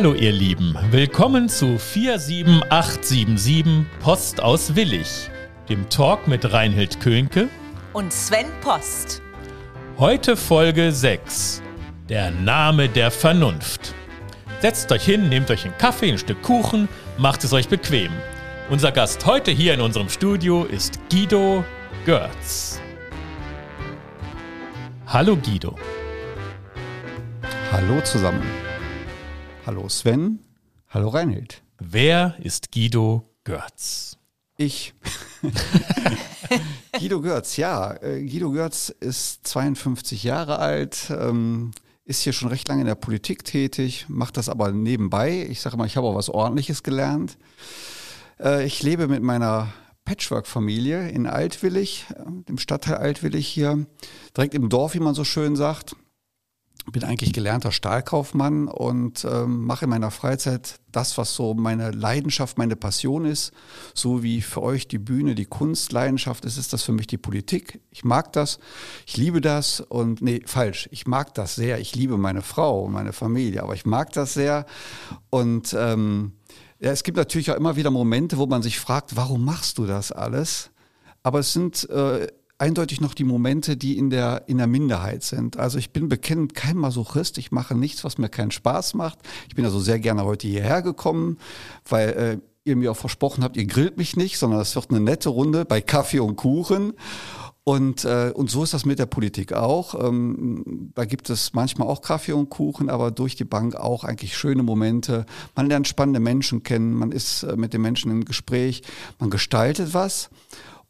Hallo ihr Lieben, willkommen zu 47877 Post aus Willig, dem Talk mit Reinhild Könke und Sven Post. Heute Folge 6, der Name der Vernunft. Setzt euch hin, nehmt euch einen Kaffee, ein Stück Kuchen, macht es euch bequem. Unser Gast heute hier in unserem Studio ist Guido Görz. Hallo Guido. Hallo zusammen. Hallo Sven. Hallo Reinhild. Wer ist Guido Görz? Ich. Guido Görz, ja. Äh, Guido Görz ist 52 Jahre alt, ähm, ist hier schon recht lange in der Politik tätig, macht das aber nebenbei. Ich sage mal, ich habe auch was Ordentliches gelernt. Äh, ich lebe mit meiner Patchwork-Familie in Altwillig, äh, dem Stadtteil Altwillig hier, direkt im Dorf, wie man so schön sagt bin eigentlich gelernter Stahlkaufmann und ähm, mache in meiner Freizeit das, was so meine Leidenschaft, meine Passion ist. So wie für euch die Bühne, die Kunstleidenschaft ist, ist das für mich die Politik. Ich mag das, ich liebe das und nee, falsch, ich mag das sehr. Ich liebe meine Frau und meine Familie, aber ich mag das sehr und ähm, ja, es gibt natürlich auch immer wieder Momente, wo man sich fragt, warum machst du das alles? Aber es sind äh, eindeutig noch die Momente, die in der, in der Minderheit sind. Also ich bin bekennend kein Masochist, ich mache nichts, was mir keinen Spaß macht. Ich bin also sehr gerne heute hierher gekommen, weil äh, ihr mir auch versprochen habt, ihr grillt mich nicht, sondern es wird eine nette Runde bei Kaffee und Kuchen. Und, äh, und so ist das mit der Politik auch. Ähm, da gibt es manchmal auch Kaffee und Kuchen, aber durch die Bank auch eigentlich schöne Momente. Man lernt spannende Menschen kennen, man ist äh, mit den Menschen im Gespräch, man gestaltet was.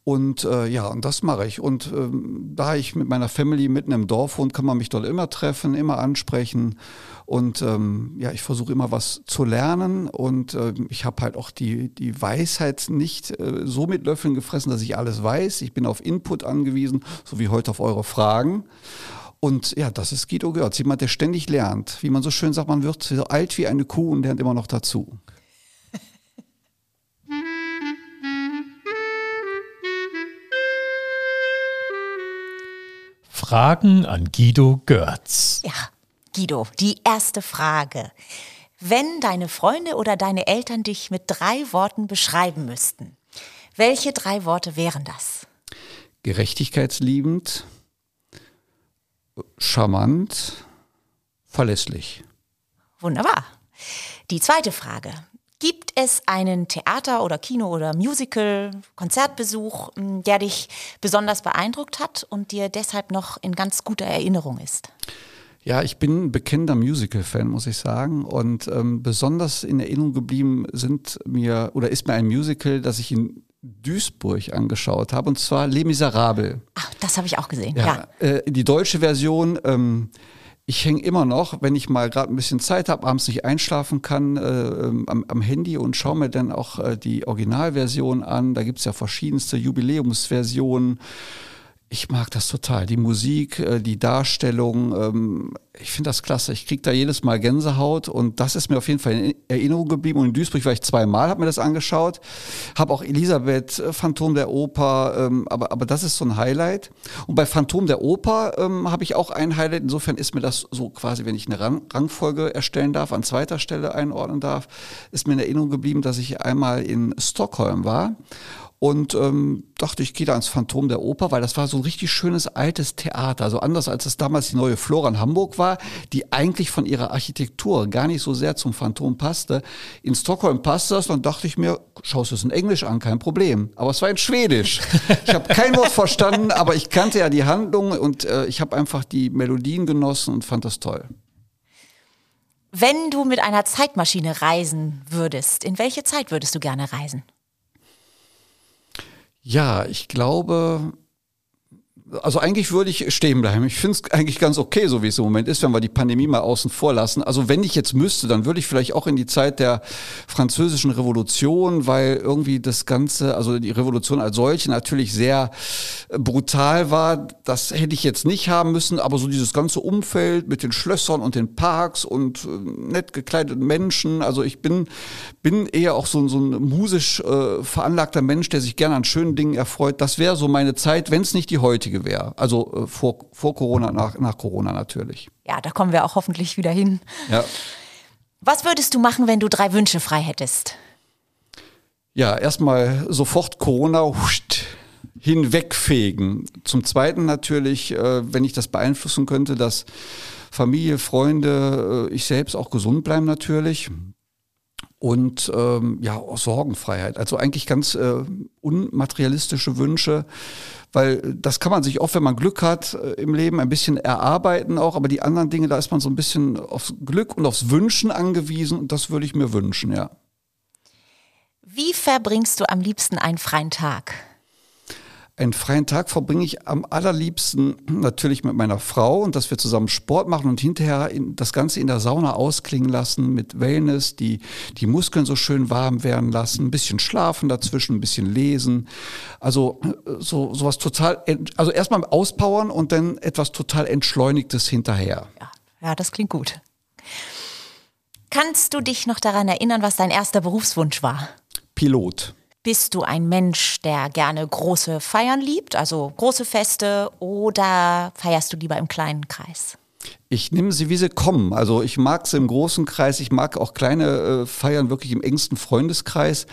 Und äh, ja, und das mache ich. Und ähm, da ich mit meiner Family mitten im Dorf wohne, kann man mich dort immer treffen, immer ansprechen. Und ähm, ja, ich versuche immer was zu lernen. Und äh, ich habe halt auch die, die Weisheit nicht äh, so mit Löffeln gefressen, dass ich alles weiß. Ich bin auf Input angewiesen, so wie heute auf eure Fragen. Und ja, das ist Guido Görz, jemand, der ständig lernt. Wie man so schön sagt, man wird so alt wie eine Kuh und lernt immer noch dazu. Fragen an Guido Görz. Ja, Guido, die erste Frage. Wenn deine Freunde oder deine Eltern dich mit drei Worten beschreiben müssten, welche drei Worte wären das? Gerechtigkeitsliebend, charmant, verlässlich. Wunderbar. Die zweite Frage. Gibt es einen Theater- oder Kino- oder Musical, Konzertbesuch, der dich besonders beeindruckt hat und dir deshalb noch in ganz guter Erinnerung ist? Ja, ich bin ein bekennender Musical-Fan, muss ich sagen. Und ähm, besonders in Erinnerung geblieben sind mir oder ist mir ein Musical, das ich in Duisburg angeschaut habe, und zwar Les Miserables. Ach, das habe ich auch gesehen. Ja, ja. Äh, die deutsche Version. Ähm, ich hänge immer noch, wenn ich mal gerade ein bisschen Zeit habe, abends nicht einschlafen kann, äh, ähm, am, am, Handy und schaue mir dann auch äh, die Originalversion an. Da gibt es ja verschiedenste Jubiläumsversionen ich mag das total. Die Musik, äh, die Darstellung, ähm, ich finde das klasse. Ich kriege da jedes Mal Gänsehaut und das ist mir auf jeden Fall in Erinnerung geblieben. Und in Duisburg war ich zweimal, habe mir das angeschaut, habe auch Elisabeth, äh, Phantom der Oper, ähm, aber, aber das ist so ein Highlight. Und bei Phantom der Oper ähm, habe ich auch ein Highlight. Insofern ist mir das so quasi, wenn ich eine Rang Rangfolge erstellen darf, an zweiter Stelle einordnen darf, ist mir in Erinnerung geblieben, dass ich einmal in Stockholm war und ähm, dachte, ich gehe da ins Phantom der Oper, weil das war so ein richtig schönes altes Theater. Also anders als es damals die neue Flora in Hamburg war, die eigentlich von ihrer Architektur gar nicht so sehr zum Phantom passte. In Stockholm passte das und dachte ich mir, schaust du es in Englisch an, kein Problem. Aber es war in Schwedisch. Ich habe kein Wort verstanden, aber ich kannte ja die Handlung und äh, ich habe einfach die Melodien genossen und fand das toll. Wenn du mit einer Zeitmaschine reisen würdest, in welche Zeit würdest du gerne reisen? Ja, ich glaube, also eigentlich würde ich stehen bleiben. Ich finde es eigentlich ganz okay, so wie es im Moment ist, wenn wir die Pandemie mal außen vor lassen. Also wenn ich jetzt müsste, dann würde ich vielleicht auch in die Zeit der französischen Revolution, weil irgendwie das Ganze, also die Revolution als solche natürlich sehr äh, brutal war. Das hätte ich jetzt nicht haben müssen, aber so dieses ganze Umfeld mit den Schlössern und den Parks und äh, nett gekleideten Menschen. Also ich bin, bin eher auch so, so ein musisch äh, veranlagter Mensch, der sich gerne an schönen Dingen erfreut. Das wäre so meine Zeit, wenn es nicht die heutige wäre. Also äh, vor, vor Corona, nach, nach Corona natürlich. Ja, da kommen wir auch hoffentlich wieder hin. Ja. Was würdest du machen, wenn du drei Wünsche frei hättest? Ja, erstmal sofort Corona huscht, hinwegfegen. Zum Zweiten natürlich, äh, wenn ich das beeinflussen könnte, dass Familie, Freunde, äh, ich selbst auch gesund bleiben natürlich. Und ähm, ja, auch Sorgenfreiheit. Also eigentlich ganz äh, unmaterialistische Wünsche, weil das kann man sich oft, wenn man Glück hat äh, im Leben, ein bisschen erarbeiten auch, aber die anderen Dinge, da ist man so ein bisschen aufs Glück und aufs Wünschen angewiesen und das würde ich mir wünschen, ja. Wie verbringst du am liebsten einen freien Tag? Einen freien Tag verbringe ich am allerliebsten natürlich mit meiner Frau und dass wir zusammen Sport machen und hinterher das Ganze in der Sauna ausklingen lassen mit Wellness, die, die Muskeln so schön warm werden lassen, ein bisschen schlafen dazwischen, ein bisschen lesen. Also so sowas total, also erstmal auspowern und dann etwas total Entschleunigtes hinterher. Ja, ja, das klingt gut. Kannst du dich noch daran erinnern, was dein erster Berufswunsch war? Pilot. Bist du ein Mensch, der gerne große Feiern liebt, also große Feste, oder feierst du lieber im kleinen Kreis? Ich nehme sie, wie sie kommen. Also ich mag sie im großen Kreis, ich mag auch kleine äh, Feiern wirklich im engsten Freundeskreis.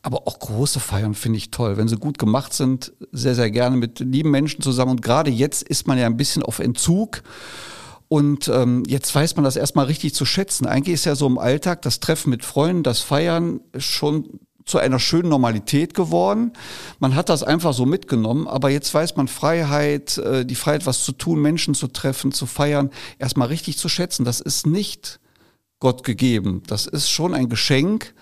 Aber auch große Feiern finde ich toll, wenn sie gut gemacht sind, sehr, sehr gerne mit lieben Menschen zusammen. Und gerade jetzt ist man ja ein bisschen auf Entzug. Und ähm, jetzt weiß man das erstmal richtig zu schätzen. Eigentlich ist ja so im Alltag das Treffen mit Freunden, das Feiern schon zu einer schönen Normalität geworden. Man hat das einfach so mitgenommen, aber jetzt weiß man Freiheit, äh, die Freiheit, was zu tun, Menschen zu treffen, zu feiern, erstmal richtig zu schätzen. Das ist nicht Gott gegeben. Das ist schon ein Geschenk.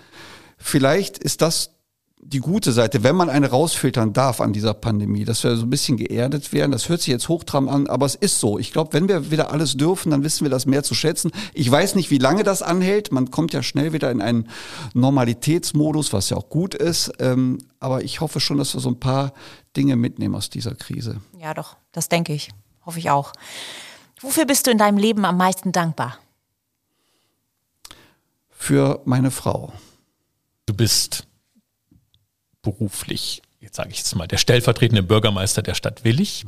Vielleicht ist das die gute Seite, wenn man eine rausfiltern darf an dieser Pandemie, dass wir so ein bisschen geerdet werden. Das hört sich jetzt hochtrabend an, aber es ist so. Ich glaube, wenn wir wieder alles dürfen, dann wissen wir das mehr zu schätzen. Ich weiß nicht, wie lange das anhält. Man kommt ja schnell wieder in einen Normalitätsmodus, was ja auch gut ist. Ähm, aber ich hoffe schon, dass wir so ein paar Dinge mitnehmen aus dieser Krise. Ja, doch, das denke ich. Hoffe ich auch. Wofür bist du in deinem Leben am meisten dankbar? Für meine Frau. Du bist beruflich, jetzt sage ich jetzt mal, der stellvertretende Bürgermeister der Stadt Willig.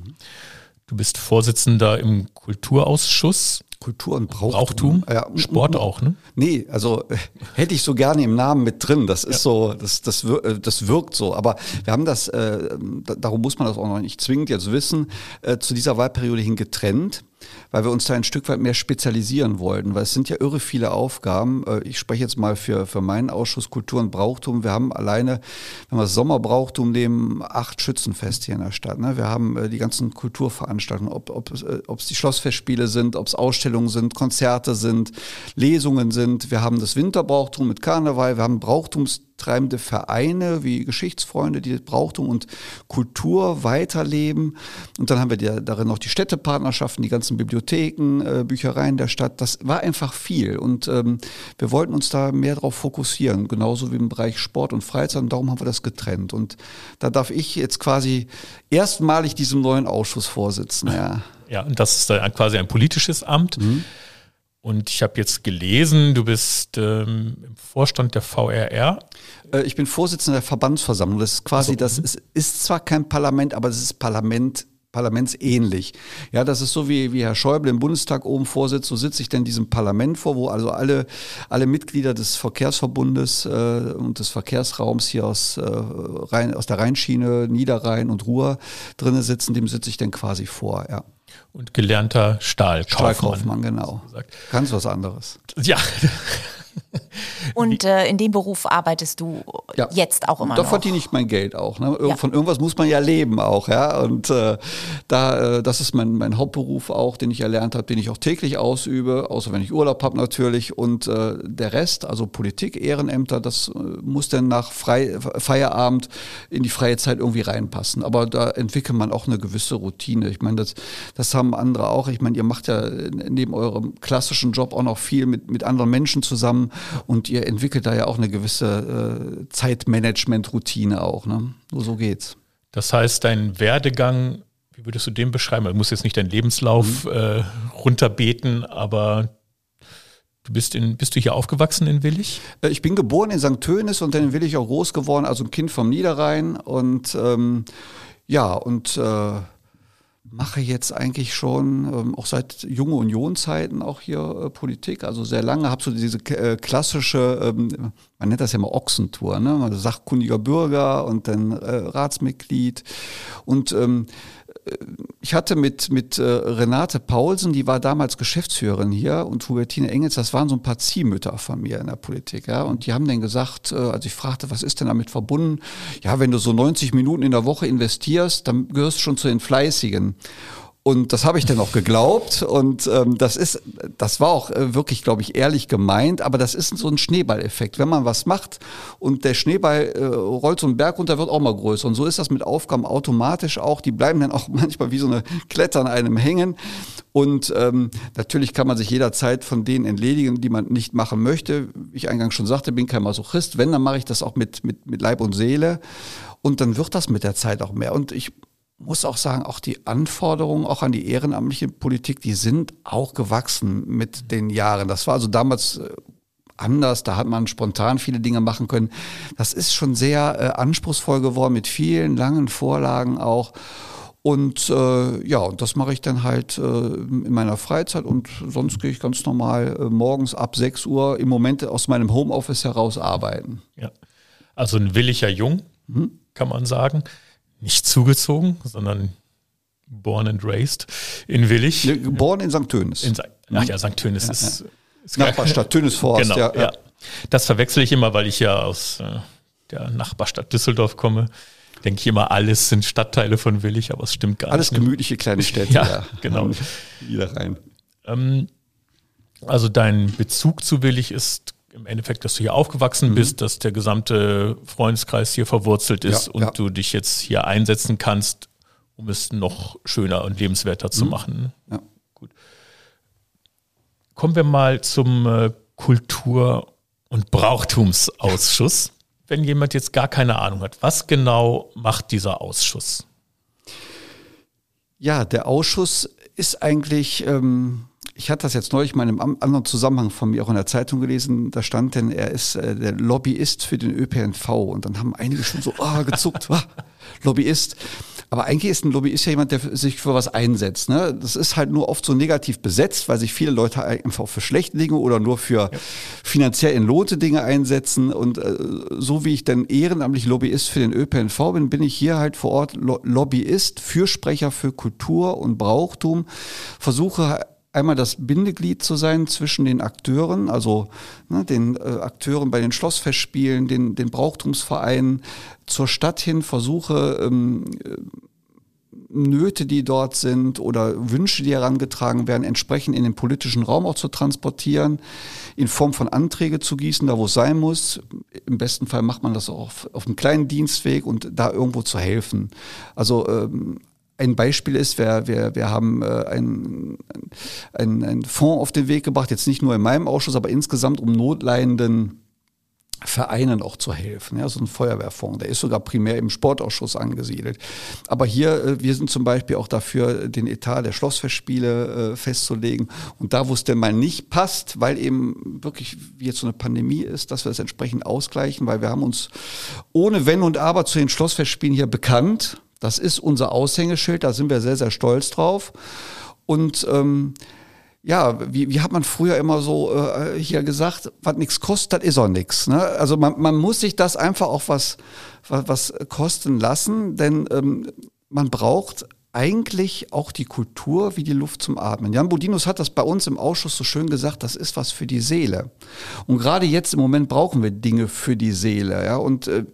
Du bist Vorsitzender im Kulturausschuss. Kultur und Brauchtum. Brauchtum. Ja. Sport auch, ne? Nee, also äh, hätte ich so gerne im Namen mit drin. Das ist ja. so, das, das, äh, das wirkt so. Aber wir haben das, äh, darum muss man das auch noch nicht zwingend jetzt wissen, äh, zu dieser Wahlperiode hin getrennt weil wir uns da ein Stück weit mehr spezialisieren wollten, weil es sind ja irre viele Aufgaben. Äh, ich spreche jetzt mal für, für meinen Ausschuss Kultur und Brauchtum. Wir haben alleine, wenn wir Sommerbrauchtum nehmen, acht Schützenfeste hier in der Stadt. Ne? Wir haben äh, die ganzen Kulturveranstaltungen, ob, äh, ob es die Schlossfestspiele sind, ob es Ausstellungen sind, Konzerte sind, Lesungen sind. Wir haben das Winterbrauchtum mit Karneval, wir haben Brauchtums treibende Vereine wie Geschichtsfreunde, die Brauchtum und Kultur weiterleben. Und dann haben wir die, darin noch die Städtepartnerschaften, die ganzen Bibliotheken, äh, Büchereien der Stadt. Das war einfach viel. Und ähm, wir wollten uns da mehr darauf fokussieren, genauso wie im Bereich Sport und Freizeit. Und darum haben wir das getrennt. Und da darf ich jetzt quasi erstmalig diesem neuen Ausschuss vorsitzen. Ja, ja und das ist quasi ein politisches Amt. Mhm. Und ich habe jetzt gelesen, du bist ähm, im Vorstand der VRR. Äh, ich bin Vorsitzender der Verbandsversammlung. Das ist quasi, also, das mhm. ist, ist zwar kein Parlament, aber es ist Parlament parlamentsähnlich. Ja, das ist so wie, wie Herr Schäuble im Bundestag oben vorsitzt, so sitze ich denn diesem Parlament vor, wo also alle, alle Mitglieder des Verkehrsverbundes äh, und des Verkehrsraums hier aus, äh, Rhein, aus der Rheinschiene, Niederrhein und Ruhr drinnen sitzen, dem sitze ich dann quasi vor, ja und gelernter Stahlkaufmann. Stahlkaufmann, genau. Ganz was anderes. Ja. Und äh, in dem Beruf arbeitest du ja. jetzt auch immer da noch? Da verdiene ich mein Geld auch. Ne? Ir ja. Von irgendwas muss man ja leben auch, ja. Und äh, da, äh, das ist mein, mein Hauptberuf auch, den ich erlernt habe, den ich auch täglich ausübe, außer wenn ich Urlaub habe natürlich. Und äh, der Rest, also Politik, Ehrenämter, das äh, muss dann nach Frei, Feierabend in die freie Zeit irgendwie reinpassen. Aber da entwickelt man auch eine gewisse Routine. Ich meine, das, das haben andere auch. Ich meine, ihr macht ja neben eurem klassischen Job auch noch viel mit, mit anderen Menschen zusammen und ihr entwickelt da ja auch eine gewisse äh, Zeitmanagement-Routine auch. Ne? Nur so geht's. Das heißt, dein Werdegang, wie würdest du den beschreiben? Du musst jetzt nicht deinen Lebenslauf mhm. äh, runterbeten, aber Du bist, in, bist du hier aufgewachsen in Willig? Äh, ich bin geboren in St. Tönis und dann in Willig auch groß geworden, also ein Kind vom Niederrhein. Und ähm, ja, und äh, mache jetzt eigentlich schon ähm, auch seit junge Union-Zeiten auch hier äh, Politik, also sehr lange, habe so diese äh, klassische, ähm, man nennt das ja mal Ochsentour, ne? also sachkundiger Bürger und dann äh, Ratsmitglied und ähm, ich hatte mit, mit äh, Renate Paulsen, die war damals Geschäftsführerin hier, und Hubertine Engels, das waren so ein paar Ziehmütter von mir in der Politik. Ja, und die haben dann gesagt, äh, als ich fragte, was ist denn damit verbunden? Ja, wenn du so 90 Minuten in der Woche investierst, dann gehörst du schon zu den Fleißigen. Und das habe ich dann auch geglaubt. Und ähm, das ist, das war auch äh, wirklich, glaube ich, ehrlich gemeint. Aber das ist so ein Schneeballeffekt. Wenn man was macht und der Schneeball äh, rollt so einen Berg runter, wird auch mal größer. Und so ist das mit Aufgaben automatisch auch. Die bleiben dann auch manchmal wie so eine Kletter an einem hängen. Und ähm, natürlich kann man sich jederzeit von denen entledigen, die man nicht machen möchte. Wie ich eingangs schon sagte, bin kein Masochist. Wenn, dann mache ich das auch mit, mit, mit Leib und Seele. Und dann wird das mit der Zeit auch mehr. Und ich muss auch sagen, auch die Anforderungen auch an die ehrenamtliche Politik, die sind auch gewachsen mit den Jahren. Das war also damals äh, anders, da hat man spontan viele Dinge machen können. Das ist schon sehr äh, anspruchsvoll geworden mit vielen langen Vorlagen auch. Und äh, ja, und das mache ich dann halt äh, in meiner Freizeit und sonst gehe ich ganz normal äh, morgens ab 6 Uhr im Moment aus meinem Homeoffice heraus arbeiten. Ja. Also ein williger Jung, mhm. kann man sagen nicht zugezogen, sondern born and raised in Willig. Born in St. Tönis. In, ach ja, St. Tönis ja, ist, ja. ist Nachbarstadt Tönisforst. Genau, ja, ja. Das verwechsel ich immer, weil ich ja aus äh, der Nachbarstadt Düsseldorf komme. Denke ich immer, alles sind Stadtteile von Willig, aber es stimmt gar alles nicht. Alles gemütliche kleine Städte. ja, genau. Wieder rein. Ähm, also dein Bezug zu Willig ist im Endeffekt, dass du hier aufgewachsen mhm. bist, dass der gesamte Freundeskreis hier verwurzelt ist ja, und ja. du dich jetzt hier einsetzen kannst, um es noch schöner und lebenswerter zu mhm. machen. Ja. Gut. Kommen wir mal zum äh, Kultur- und Brauchtumsausschuss. Wenn jemand jetzt gar keine Ahnung hat, was genau macht dieser Ausschuss? Ja, der Ausschuss ist eigentlich ähm, ich hatte das jetzt neulich mal in einem anderen Zusammenhang von mir auch in der Zeitung gelesen. Da stand denn, er ist äh, der Lobbyist für den ÖPNV. Und dann haben einige schon so oh, gezuckt, ah, Lobbyist. Aber eigentlich ist ein Lobbyist ja jemand, der sich für was einsetzt. Ne? Das ist halt nur oft so negativ besetzt, weil sich viele Leute einfach für schlechte Dinge oder nur für ja. finanziell entlohnte Dinge einsetzen. Und äh, so wie ich dann ehrenamtlich Lobbyist für den ÖPNV bin, bin ich hier halt vor Ort Lobbyist, Fürsprecher für Kultur und Brauchtum, versuche einmal das Bindeglied zu sein zwischen den Akteuren, also ne, den äh, Akteuren bei den Schlossfestspielen, den, den Brauchtumsvereinen, zur Stadt hin versuche, ähm, äh, Nöte, die dort sind oder Wünsche, die herangetragen werden, entsprechend in den politischen Raum auch zu transportieren, in Form von Anträge zu gießen, da wo es sein muss. Im besten Fall macht man das auch auf, auf einem kleinen Dienstweg und da irgendwo zu helfen. Also ähm, ein Beispiel ist, wir, wir, wir haben äh, einen ein Fonds auf den Weg gebracht, jetzt nicht nur in meinem Ausschuss, aber insgesamt um notleidenden Vereinen auch zu helfen. Ja, so ein Feuerwehrfonds, der ist sogar primär im Sportausschuss angesiedelt. Aber hier, äh, wir sind zum Beispiel auch dafür, den Etat der Schlossfestspiele äh, festzulegen. Und da, wo es denn mal nicht passt, weil eben wirklich jetzt so eine Pandemie ist, dass wir es entsprechend ausgleichen, weil wir haben uns ohne Wenn und Aber zu den Schlossfestspielen hier bekannt das ist unser Aushängeschild, da sind wir sehr, sehr stolz drauf. Und ähm, ja, wie, wie hat man früher immer so äh, hier gesagt, was nichts kostet, das ist auch nichts. Ne? Also man, man muss sich das einfach auch was, was, was kosten lassen, denn ähm, man braucht eigentlich auch die Kultur wie die Luft zum Atmen. Jan Bodinus hat das bei uns im Ausschuss so schön gesagt, das ist was für die Seele. Und gerade jetzt im Moment brauchen wir Dinge für die Seele. Ja? Und äh,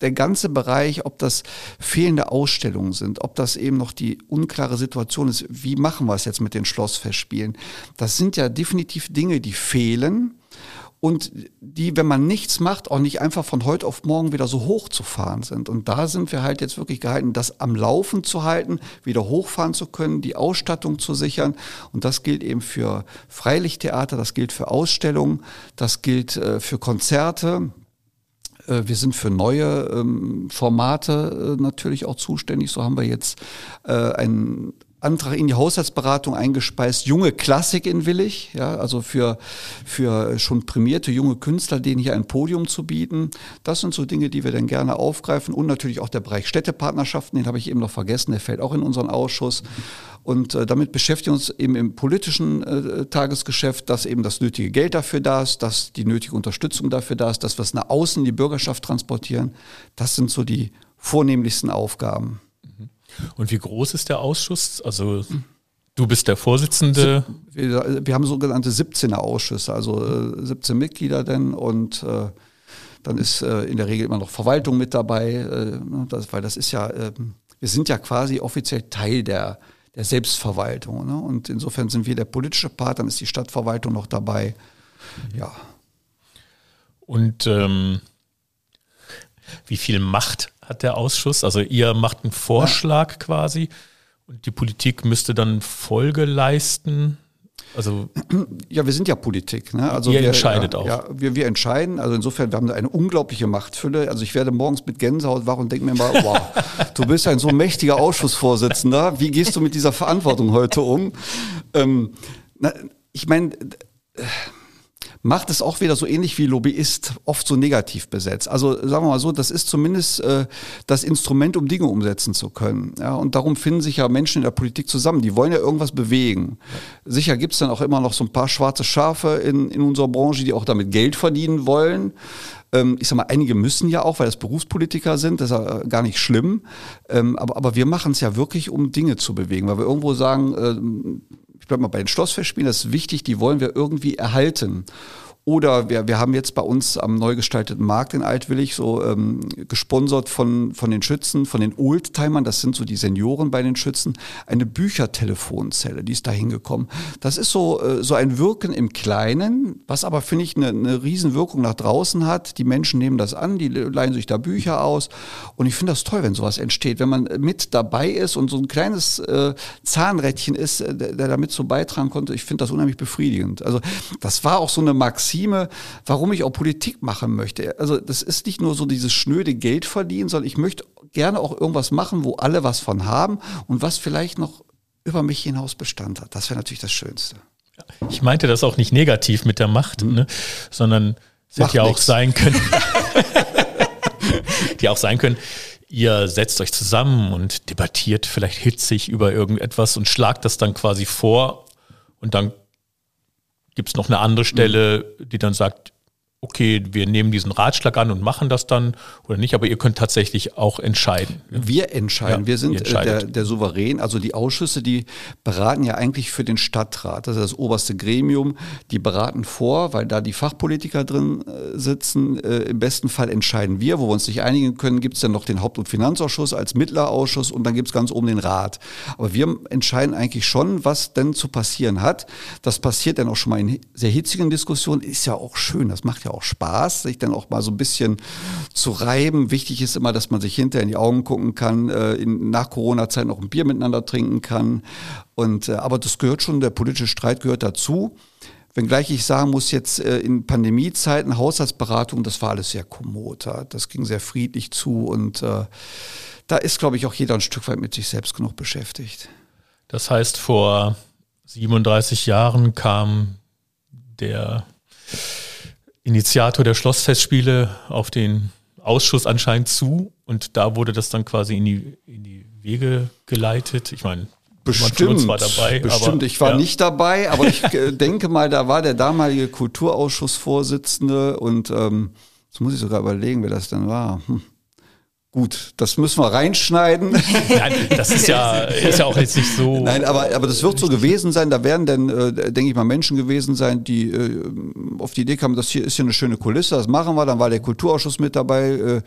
der ganze Bereich, ob das fehlende Ausstellungen sind, ob das eben noch die unklare Situation ist, wie machen wir es jetzt mit den Schlossfestspielen, das sind ja definitiv Dinge, die fehlen und die, wenn man nichts macht, auch nicht einfach von heute auf morgen wieder so hochzufahren sind. Und da sind wir halt jetzt wirklich gehalten, das am Laufen zu halten, wieder hochfahren zu können, die Ausstattung zu sichern. Und das gilt eben für Freilichttheater, das gilt für Ausstellungen, das gilt äh, für Konzerte. Äh, wir sind für neue ähm, Formate äh, natürlich auch zuständig. So haben wir jetzt äh, ein Antrag in die Haushaltsberatung eingespeist, junge Klassik in Willig, ja, also für, für schon prämierte junge Künstler, denen hier ein Podium zu bieten. Das sind so Dinge, die wir dann gerne aufgreifen und natürlich auch der Bereich Städtepartnerschaften, den habe ich eben noch vergessen, der fällt auch in unseren Ausschuss. Und äh, damit beschäftigen wir uns eben im politischen äh, Tagesgeschäft, dass eben das nötige Geld dafür da ist, dass die nötige Unterstützung dafür da ist, dass wir es nach außen in die Bürgerschaft transportieren. Das sind so die vornehmlichsten Aufgaben. Und wie groß ist der Ausschuss? Also du bist der Vorsitzende. Wir, wir haben sogenannte 17er Ausschüsse, also äh, 17 Mitglieder denn und äh, dann ist äh, in der Regel immer noch Verwaltung mit dabei, äh, das, weil das ist ja, ähm, wir sind ja quasi offiziell Teil der, der Selbstverwaltung. Ne? Und insofern sind wir der politische Part, dann ist die Stadtverwaltung noch dabei. Ja. Und ähm, wie viel Macht hat der Ausschuss? Also ihr macht einen Vorschlag ja. quasi und die Politik müsste dann Folge leisten. Also ja, wir sind ja Politik. Ne? Also ihr wir, entscheidet ja, auch. Ja, wir, wir entscheiden. Also insofern, wir haben eine unglaubliche Machtfülle. Also ich werde morgens mit Gänsehaut wach und denke mir mal, wow, du bist ein so mächtiger Ausschussvorsitzender. Wie gehst du mit dieser Verantwortung heute um? Ähm, na, ich meine, macht es auch wieder so ähnlich wie Lobbyist, oft so negativ besetzt. Also sagen wir mal so, das ist zumindest äh, das Instrument, um Dinge umsetzen zu können. Ja, und darum finden sich ja Menschen in der Politik zusammen. Die wollen ja irgendwas bewegen. Sicher gibt es dann auch immer noch so ein paar schwarze Schafe in, in unserer Branche, die auch damit Geld verdienen wollen ähm, ich sag mal, einige müssen ja auch, weil das Berufspolitiker sind, das ist ja gar nicht schlimm. Ähm, aber, aber wir machen es ja wirklich, um Dinge zu bewegen, weil wir irgendwo sagen, äh, ich bleibe mal bei den Schlossfestspielen, das ist wichtig, die wollen wir irgendwie erhalten. Oder wir, wir haben jetzt bei uns am neu gestalteten Markt in Altwillig so ähm, gesponsert von, von den Schützen, von den Oldtimern, das sind so die Senioren bei den Schützen, eine Büchertelefonzelle, die ist da hingekommen. Das ist so, äh, so ein Wirken im Kleinen, was aber, finde ich, eine, eine Riesenwirkung nach draußen hat. Die Menschen nehmen das an, die leihen sich da Bücher aus. Und ich finde das toll, wenn sowas entsteht, wenn man mit dabei ist und so ein kleines äh, Zahnrädchen ist, äh, der, der damit so beitragen konnte. Ich finde das unheimlich befriedigend. Also das war auch so eine Maxime, Maxime, warum ich auch Politik machen möchte. Also das ist nicht nur so dieses schnöde Geld verdienen, sondern ich möchte gerne auch irgendwas machen, wo alle was von haben und was vielleicht noch über mich hinaus Bestand hat. Das wäre natürlich das Schönste. Ich meinte das auch nicht negativ mit der Macht, mhm. ne, sondern es hätte ja auch sein können, die auch sein können, ihr setzt euch zusammen und debattiert vielleicht hitzig über irgendetwas und schlagt das dann quasi vor und dann gibt es noch eine andere Stelle, die dann sagt, okay, wir nehmen diesen Ratschlag an und machen das dann oder nicht, aber ihr könnt tatsächlich auch entscheiden. Wir entscheiden, ja, wir sind äh, der, der Souverän, also die Ausschüsse, die beraten ja eigentlich für den Stadtrat, das ist das oberste Gremium, die beraten vor, weil da die Fachpolitiker drin äh, sitzen, äh, im besten Fall entscheiden wir, wo wir uns nicht einigen können, gibt es dann noch den Haupt- und Finanzausschuss als Mittlerausschuss und dann gibt es ganz oben den Rat. Aber wir entscheiden eigentlich schon, was denn zu passieren hat. Das passiert dann auch schon mal in sehr hitzigen Diskussionen, ist ja auch schön, das macht ja auch Spaß, sich dann auch mal so ein bisschen zu reiben. Wichtig ist immer, dass man sich hinterher in die Augen gucken kann, äh, in, nach Corona-Zeiten auch ein Bier miteinander trinken kann. Und, äh, aber das gehört schon, der politische Streit gehört dazu. Wenngleich ich sagen muss, jetzt äh, in Pandemiezeiten, Haushaltsberatung, das war alles sehr kommod. Das ging sehr friedlich zu und äh, da ist, glaube ich, auch jeder ein Stück weit mit sich selbst genug beschäftigt. Das heißt, vor 37 Jahren kam der Initiator der Schlossfestspiele auf den Ausschuss anscheinend zu und da wurde das dann quasi in die, in die Wege geleitet. Ich meine, Bestimmt, war dabei, bestimmt. Aber, ich war ja. nicht dabei, aber ich äh, denke mal, da war der damalige Kulturausschussvorsitzende und ähm, jetzt muss ich sogar überlegen, wer das denn war. Hm. Gut, das müssen wir reinschneiden. Nein, das ist ja, ist ja auch jetzt nicht so. Nein, aber, aber das wird so gewesen sein. Da werden dann, äh, denke ich mal, Menschen gewesen sein, die äh, auf die Idee kamen, das hier ist hier eine schöne Kulisse, das machen wir. Dann war der Kulturausschuss mit dabei,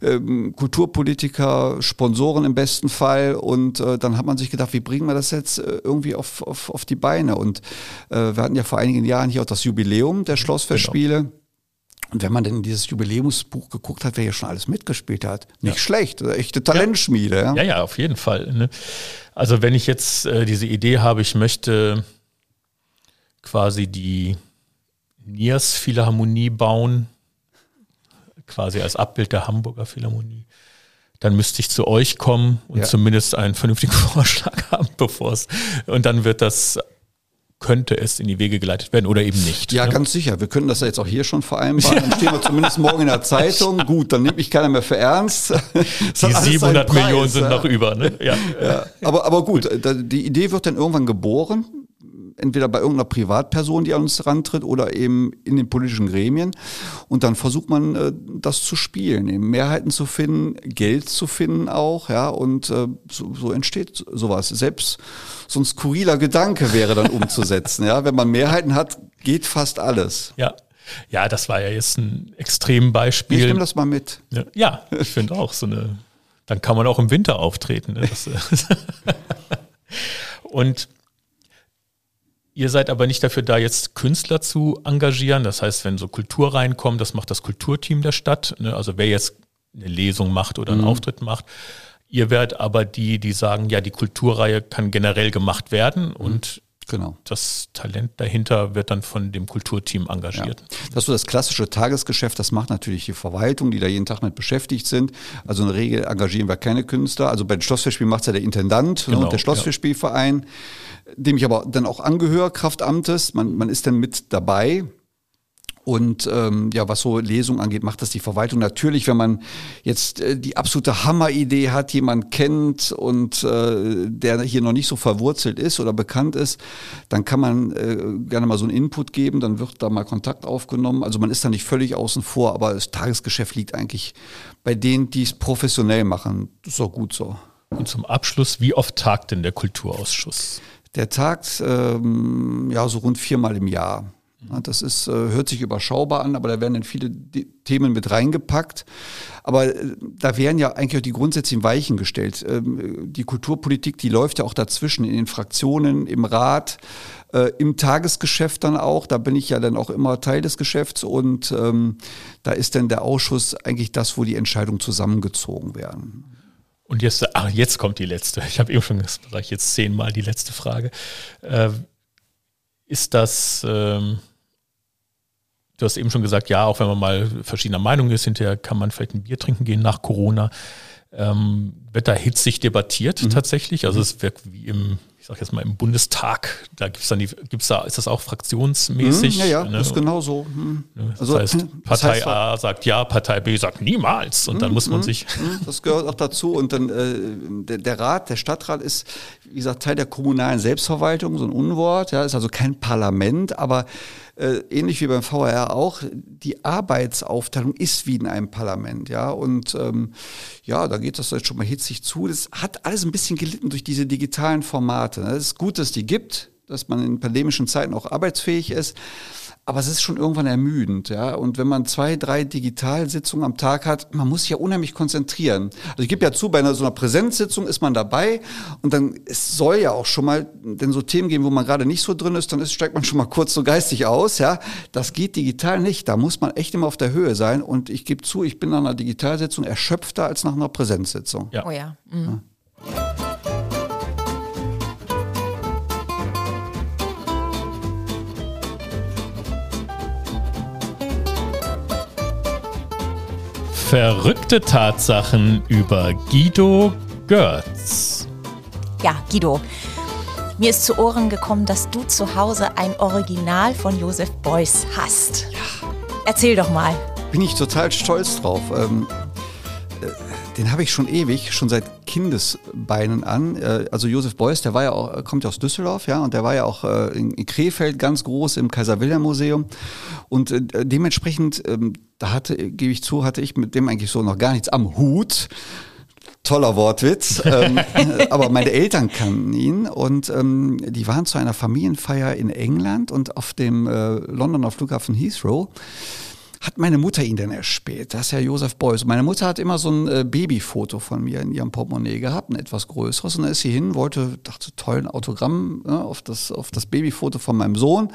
äh, äh, Kulturpolitiker, Sponsoren im besten Fall. Und äh, dann hat man sich gedacht, wie bringen wir das jetzt äh, irgendwie auf, auf, auf die Beine? Und äh, wir hatten ja vor einigen Jahren hier auch das Jubiläum der Schlossfestspiele. Genau. Und wenn man denn in dieses Jubiläumsbuch geguckt hat, wer hier schon alles mitgespielt hat, nicht ja. schlecht, echte Talentschmiede. Ja, ja, ja auf jeden Fall. Ne? Also wenn ich jetzt äh, diese Idee habe, ich möchte quasi die Niers Philharmonie bauen, quasi als Abbild der Hamburger Philharmonie, dann müsste ich zu euch kommen und Ja. zumindest einen vernünftigen Vorschlag haben, bevor es und dann wird das könnte es in die Wege geleitet werden oder eben nicht. Ja, ne? ganz sicher. Wir können das ja jetzt auch hier schon vereinbaren. Dann stehen wir zumindest morgen in der Zeitung. Gut, dann nimmt mich keiner mehr für ernst. Das die alles seinen 700 Preis, Millionen sind ja. noch über. Ne? Ja. Ja, aber, aber gut, die Idee wird dann irgendwann geboren. Entweder bei irgendeiner Privatperson, die an uns rantritt, oder eben in den politischen Gremien. Und dann versucht man, äh, das zu spielen, eben Mehrheiten zu finden, Geld zu finden auch, ja, und äh, so, so entsteht sowas. Selbst so ein skurriler Gedanke wäre dann umzusetzen, ja. Wenn man Mehrheiten hat, geht fast alles. Ja. ja, das war ja jetzt ein Ich Extrembeispiel. nehme das mal mit. Ja, Ja, ich finde auch so eine. Dann kann man auch im Winter auftreten. Ne? Das, äh, und ihr seid aber nicht dafür da, jetzt Künstler zu engagieren. Das heißt, wenn so Kultur reinkommt, das macht das Kulturteam der Stadt. Ne? Also wer jetzt eine Lesung macht oder einen Auftritt macht. Ihr werdet aber die, die sagen, ja, die Kulturreihe kann generell gemacht werden und Genau. das Talent dahinter wird dann von dem Kulturteam engagiert. Das ist so das klassische Tagesgeschäft, das macht natürlich die Verwaltung, die da jeden Tag mit beschäftigt sind. Also in der Regel engagieren wir keine Künstler. Also bei den Schlossfestspielen macht es ja der Intendant ne, Genau, und der Schlossfestspielverein, dem ich aber dann auch angehöre, Kraft Amtes. Man, man ist dann mit dabei. Und ähm, ja, was so Lesungen angeht, macht das die Verwaltung natürlich, wenn man jetzt äh, die absolute Hammeridee hat, jemand kennt und äh, der hier noch nicht so verwurzelt ist oder bekannt ist, dann kann man äh, gerne mal so einen Input geben, dann wird da mal Kontakt aufgenommen. Also man ist da nicht völlig außen vor, aber das Tagesgeschäft liegt eigentlich bei denen, die es professionell machen. Das ist auch gut so. Und zum Abschluss, wie oft tagt denn der Kulturausschuss? Der tagt ähm, ja so rund viermal im Jahr. Das ist, äh, hört sich überschaubar an, aber da werden dann viele Themen mit reingepackt. Aber äh, da werden ja eigentlich auch die grundsätzlichen Weichen gestellt. Ähm, Die Kulturpolitik, die läuft ja auch dazwischen in den Fraktionen, im Rat, äh, im Tagesgeschäft dann auch. Da bin ich ja dann auch immer Teil des Geschäfts und ähm, da ist dann der Ausschuss eigentlich das, wo die Entscheidungen zusammengezogen werden. Und jetzt, ach, jetzt kommt die letzte. Ich habe eben schon gesagt, jetzt zehnmal die letzte Frage. Ist das, ähm, du hast eben schon gesagt, ja, auch wenn man mal verschiedener Meinung ist, hinterher kann man vielleicht ein Bier trinken gehen nach Corona. Ähm, wird da hitzig debattiert tatsächlich? Also es wirkt wie im, ich sag jetzt mal im Bundestag, da gibt's dann die, gibt's da, ist das auch fraktionsmäßig? Hm, ja, ja, ne? das ist genau so. Hm. Das Also, heißt, das Partei heißt, A sagt ja, Partei B sagt niemals. Und dann muss man sich Hm, Das gehört auch dazu. Und dann äh, der, der Rat, der Stadtrat ist, wie gesagt, Teil der kommunalen Selbstverwaltung, so ein Unwort. Ja, ist also kein Parlament, aber äh, ähnlich wie beim VR auch, die Arbeitsaufteilung ist wie in einem Parlament. Ja, und ähm, ja, da geht das jetzt schon mal hitzig zu. Das hat alles ein bisschen gelitten durch diese digitalen Formate. Ne? Es ist gut, dass es die gibt, dass man in pandemischen Zeiten auch arbeitsfähig ist. Aber es ist schon irgendwann ermüdend, ja. Und wenn man zwei, drei Digitalsitzungen am Tag hat, man muss sich ja unheimlich konzentrieren. Also ich gebe ja zu, bei einer, so einer Präsenzsitzung ist man dabei und dann, es soll ja auch schon mal, denn so Themen gehen, wo man gerade nicht so drin ist, dann ist, steigt man schon mal kurz so geistig aus, ja. Das geht digital nicht. Da muss man echt immer auf der Höhe sein. Und ich gebe zu, ich bin nach einer Digitalsitzung erschöpfter als nach einer Präsenzsitzung. Ja. Oh ja. Mhm. Verrückte Tatsachen über Guido Görz. Ja, Guido. Mir ist zu Ohren gekommen, dass du zu Hause ein Original von Josef Beuys hast. Erzähl doch mal. bin ich total stolz drauf. Ähm, äh, den habe ich schon ewig, schon seit Kindesbeinen an. Äh, also Josef Beuys, der war ja auch, kommt ja aus Düsseldorf, ja, und der war ja auch äh, in, Krefeld ganz groß im Kaiser Wilhelm Museum. Und äh, dementsprechend, ähm, da hatte, äh, gebe ich zu, hatte ich mit dem eigentlich so noch gar nichts am Hut. Toller Wortwitz. ähm, äh, aber meine Eltern kannten ihn und ähm, die waren zu einer Familienfeier in England und auf dem äh, Londoner Flughafen Heathrow hat meine Mutter ihn denn erspäht. Das ist ja Josef Beuys. Meine Mutter hat immer so ein äh, Babyfoto von mir in ihrem Portemonnaie gehabt, ein etwas größeres. Und dann ist sie hin, wollte, dachte, toll, ein Autogramm ne, auf, das, auf das Babyfoto von meinem Sohn.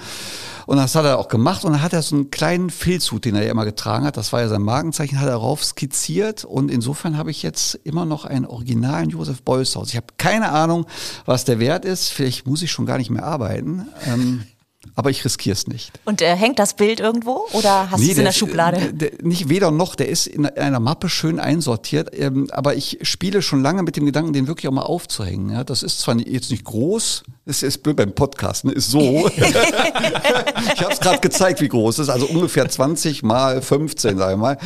Und das hat er auch gemacht. Und dann hat er so einen kleinen Filzhut, den er ja immer getragen hat. Das war ja sein Markenzeichen, hat er darauf skizziert. Und insofern habe ich jetzt immer noch einen originalen Josef Beuys Haus. Ich habe keine Ahnung, was der Wert ist. Vielleicht muss ich schon gar nicht mehr arbeiten. Ähm, aber ich riskiere es nicht. Und äh, hängt das Bild irgendwo oder hast nee, du es in der Schublade? Äh, der, nicht weder noch, der ist in einer Mappe schön einsortiert, ähm, aber ich spiele schon lange mit dem Gedanken, den wirklich auch mal aufzuhängen. Ja, das ist zwar jetzt nicht groß, es ist blöd beim Podcast, ne, ist so. ich habe es gerade gezeigt, wie groß es ist, also ungefähr 20 mal 15, sage ich mal.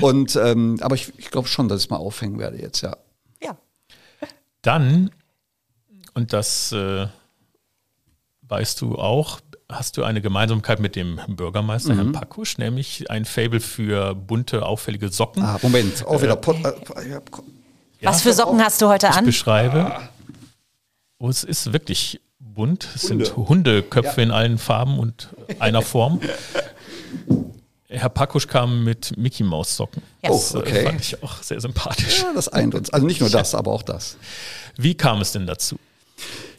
Und, ähm, aber ich, ich glaube schon, dass ich es mal aufhängen werde jetzt, ja. Ja. Dann, und das äh, weißt du auch, hast du eine Gemeinsamkeit mit dem Bürgermeister, mhm. Herrn Pakusch, nämlich ein Fable für bunte, auffällige Socken. Ah, Moment, auch wieder. Pot, äh, Was für Socken hast du heute ich an? Ich beschreibe. Oh, es ist wirklich bunt. Es Hunde. sind Hundeköpfe ja. in allen Farben und einer Form. Herr Pakusch kam mit Mickey Maus Socken. Ja. Das oh, okay. fand ich auch sehr sympathisch. Ja, das eint uns. Also nicht nur das, aber auch das. Wie kam es denn dazu?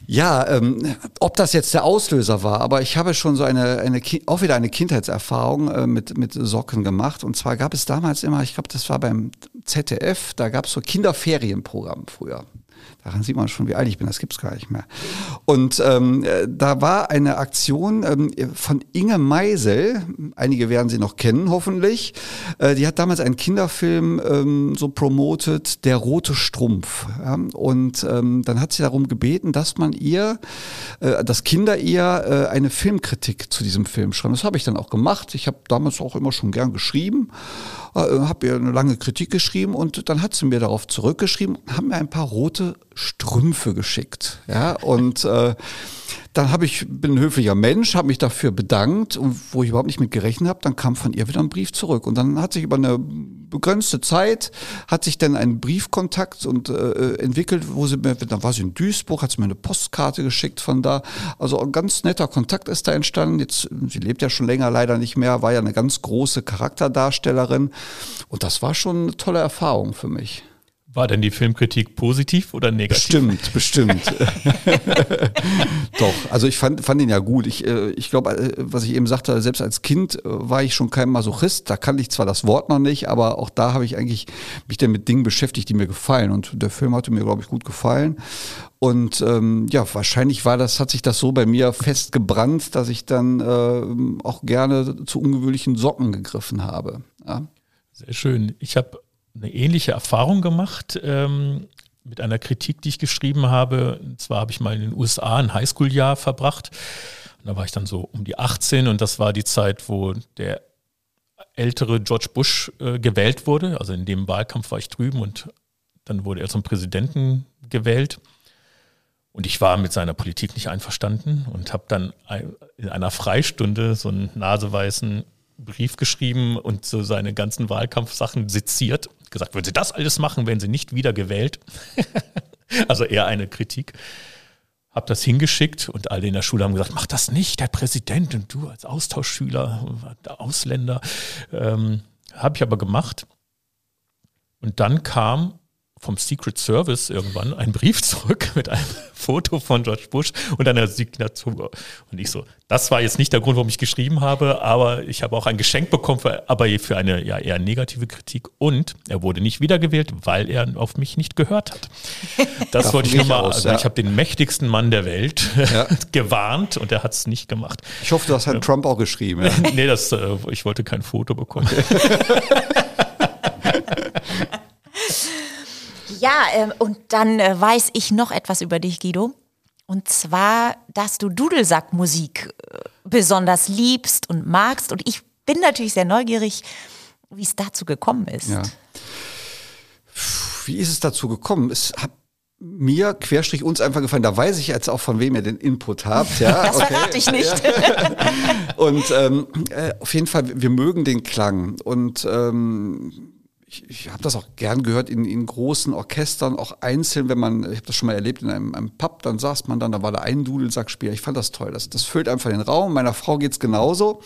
Ja, ähm, ob das jetzt der Auslöser war, aber ich habe schon so eine, eine auch wieder eine Kindheitserfahrung äh, mit, mit Socken gemacht. Und zwar gab es damals immer, ich glaube, das war beim ZDF, da gab es so Kinderferienprogramm früher. Daran sieht man schon, wie alt ich bin, das gibt's gar nicht mehr. Und ähm, äh, da war eine Aktion ähm, von Inge Meisel, einige werden sie noch kennen, hoffentlich. Äh, die hat damals einen Kinderfilm ähm, so promotet, Der rote Strumpf. Ja? Und ähm, dann hat sie darum gebeten, dass man ihr, äh, dass Kinder ihr äh, eine Filmkritik zu diesem Film schreiben. Das habe ich dann auch gemacht. Ich habe damals auch immer schon gern geschrieben habe ihr eine lange Kritik geschrieben und dann hat sie mir darauf zurückgeschrieben und haben mir ein paar rote Strümpfe geschickt. Ja, und äh, dann habe ich, bin ein höflicher Mensch, habe mich dafür bedankt und wo ich überhaupt nicht mit gerechnet habe, dann kam von ihr wieder ein Brief zurück. Und dann hat sich über eine begrenzte Zeit, hat sich dann ein Briefkontakt und äh, entwickelt, wo sie mir, dann war sie in Duisburg, hat sie mir eine Postkarte geschickt von da. Also ein ganz netter Kontakt ist da entstanden. Jetzt, sie lebt ja schon länger leider nicht mehr, war ja eine ganz große Charakterdarstellerin. Und das war schon eine tolle Erfahrung für mich. War denn die Filmkritik positiv oder negativ? Bestimmt, bestimmt. Doch, also ich fand, fand ihn ja gut. Ich, äh, ich glaube, äh, was ich eben sagte, selbst als Kind äh, war ich schon kein Masochist. Da kannte ich zwar das Wort noch nicht, aber auch da habe ich eigentlich mich dann mit Dingen beschäftigt, die mir gefallen. Und der Film hatte mir, glaube ich, gut gefallen. Und ähm, ja, wahrscheinlich war das, hat sich das so bei mir festgebrannt, dass ich dann äh, auch gerne zu ungewöhnlichen Socken gegriffen habe. Ja. Sehr schön. Ich habe eine ähnliche Erfahrung gemacht ähm, mit einer Kritik, die ich geschrieben habe. Und zwar habe ich mal in den USA ein Highschool-Jahr verbracht. Und da war ich dann so um die 18 und das war die Zeit, wo der ältere George Bush äh, gewählt wurde. Also in dem Wahlkampf war ich drüben und dann wurde er zum Präsidenten gewählt. Und ich war mit seiner Politik nicht einverstanden und habe dann in einer Freistunde so einen naseweißen Brief geschrieben und so seine ganzen Wahlkampfsachen seziert. Gesagt, würden Sie das alles machen, wenn Sie nicht wieder gewählt? also eher eine Kritik. Hab das hingeschickt und alle in der Schule haben gesagt, mach das nicht, der Präsident und du als Austauschschüler, Ausländer. Ähm, Habe ich aber gemacht. Und dann kam vom Secret Service irgendwann einen Brief zurück mit einem Foto von George Bush und einer Signatur. Und ich so, das war jetzt nicht der Grund, warum ich geschrieben habe, aber ich habe auch ein Geschenk bekommen, für, aber für eine ja, eher negative Kritik. Und er wurde nicht wiedergewählt, weil er auf mich nicht gehört hat. Das wollte ich nochmal, also ja. ich habe den mächtigsten Mann der Welt ja. gewarnt und er hat es nicht gemacht. Ich hoffe, du hast Herrn Trump auch geschrieben. Ja? nee, das, äh, ich wollte kein Foto bekommen. Ja, äh, und dann äh, weiß ich noch etwas über dich, Guido. Und zwar, dass du Dudelsackmusik äh, besonders liebst und magst. Und ich bin natürlich sehr neugierig, wie es dazu gekommen ist. Ja. Wie ist es dazu gekommen? Es hat mir, Querstrich uns einfach gefallen. Da weiß ich jetzt auch, von wem ihr den Input habt. Ja, das okay. verrate ich nicht. und ähm, äh, auf jeden Fall, wir mögen den Klang. Und ähm, ich, ich habe das auch gern gehört in, in großen Orchestern, auch einzeln, wenn man, ich habe das schon mal erlebt in einem, einem Pub, dann saß man dann, da war da ein Dudelsackspieler. Ich fand das toll. Das, das füllt einfach den Raum. Meiner Frau geht's genauso.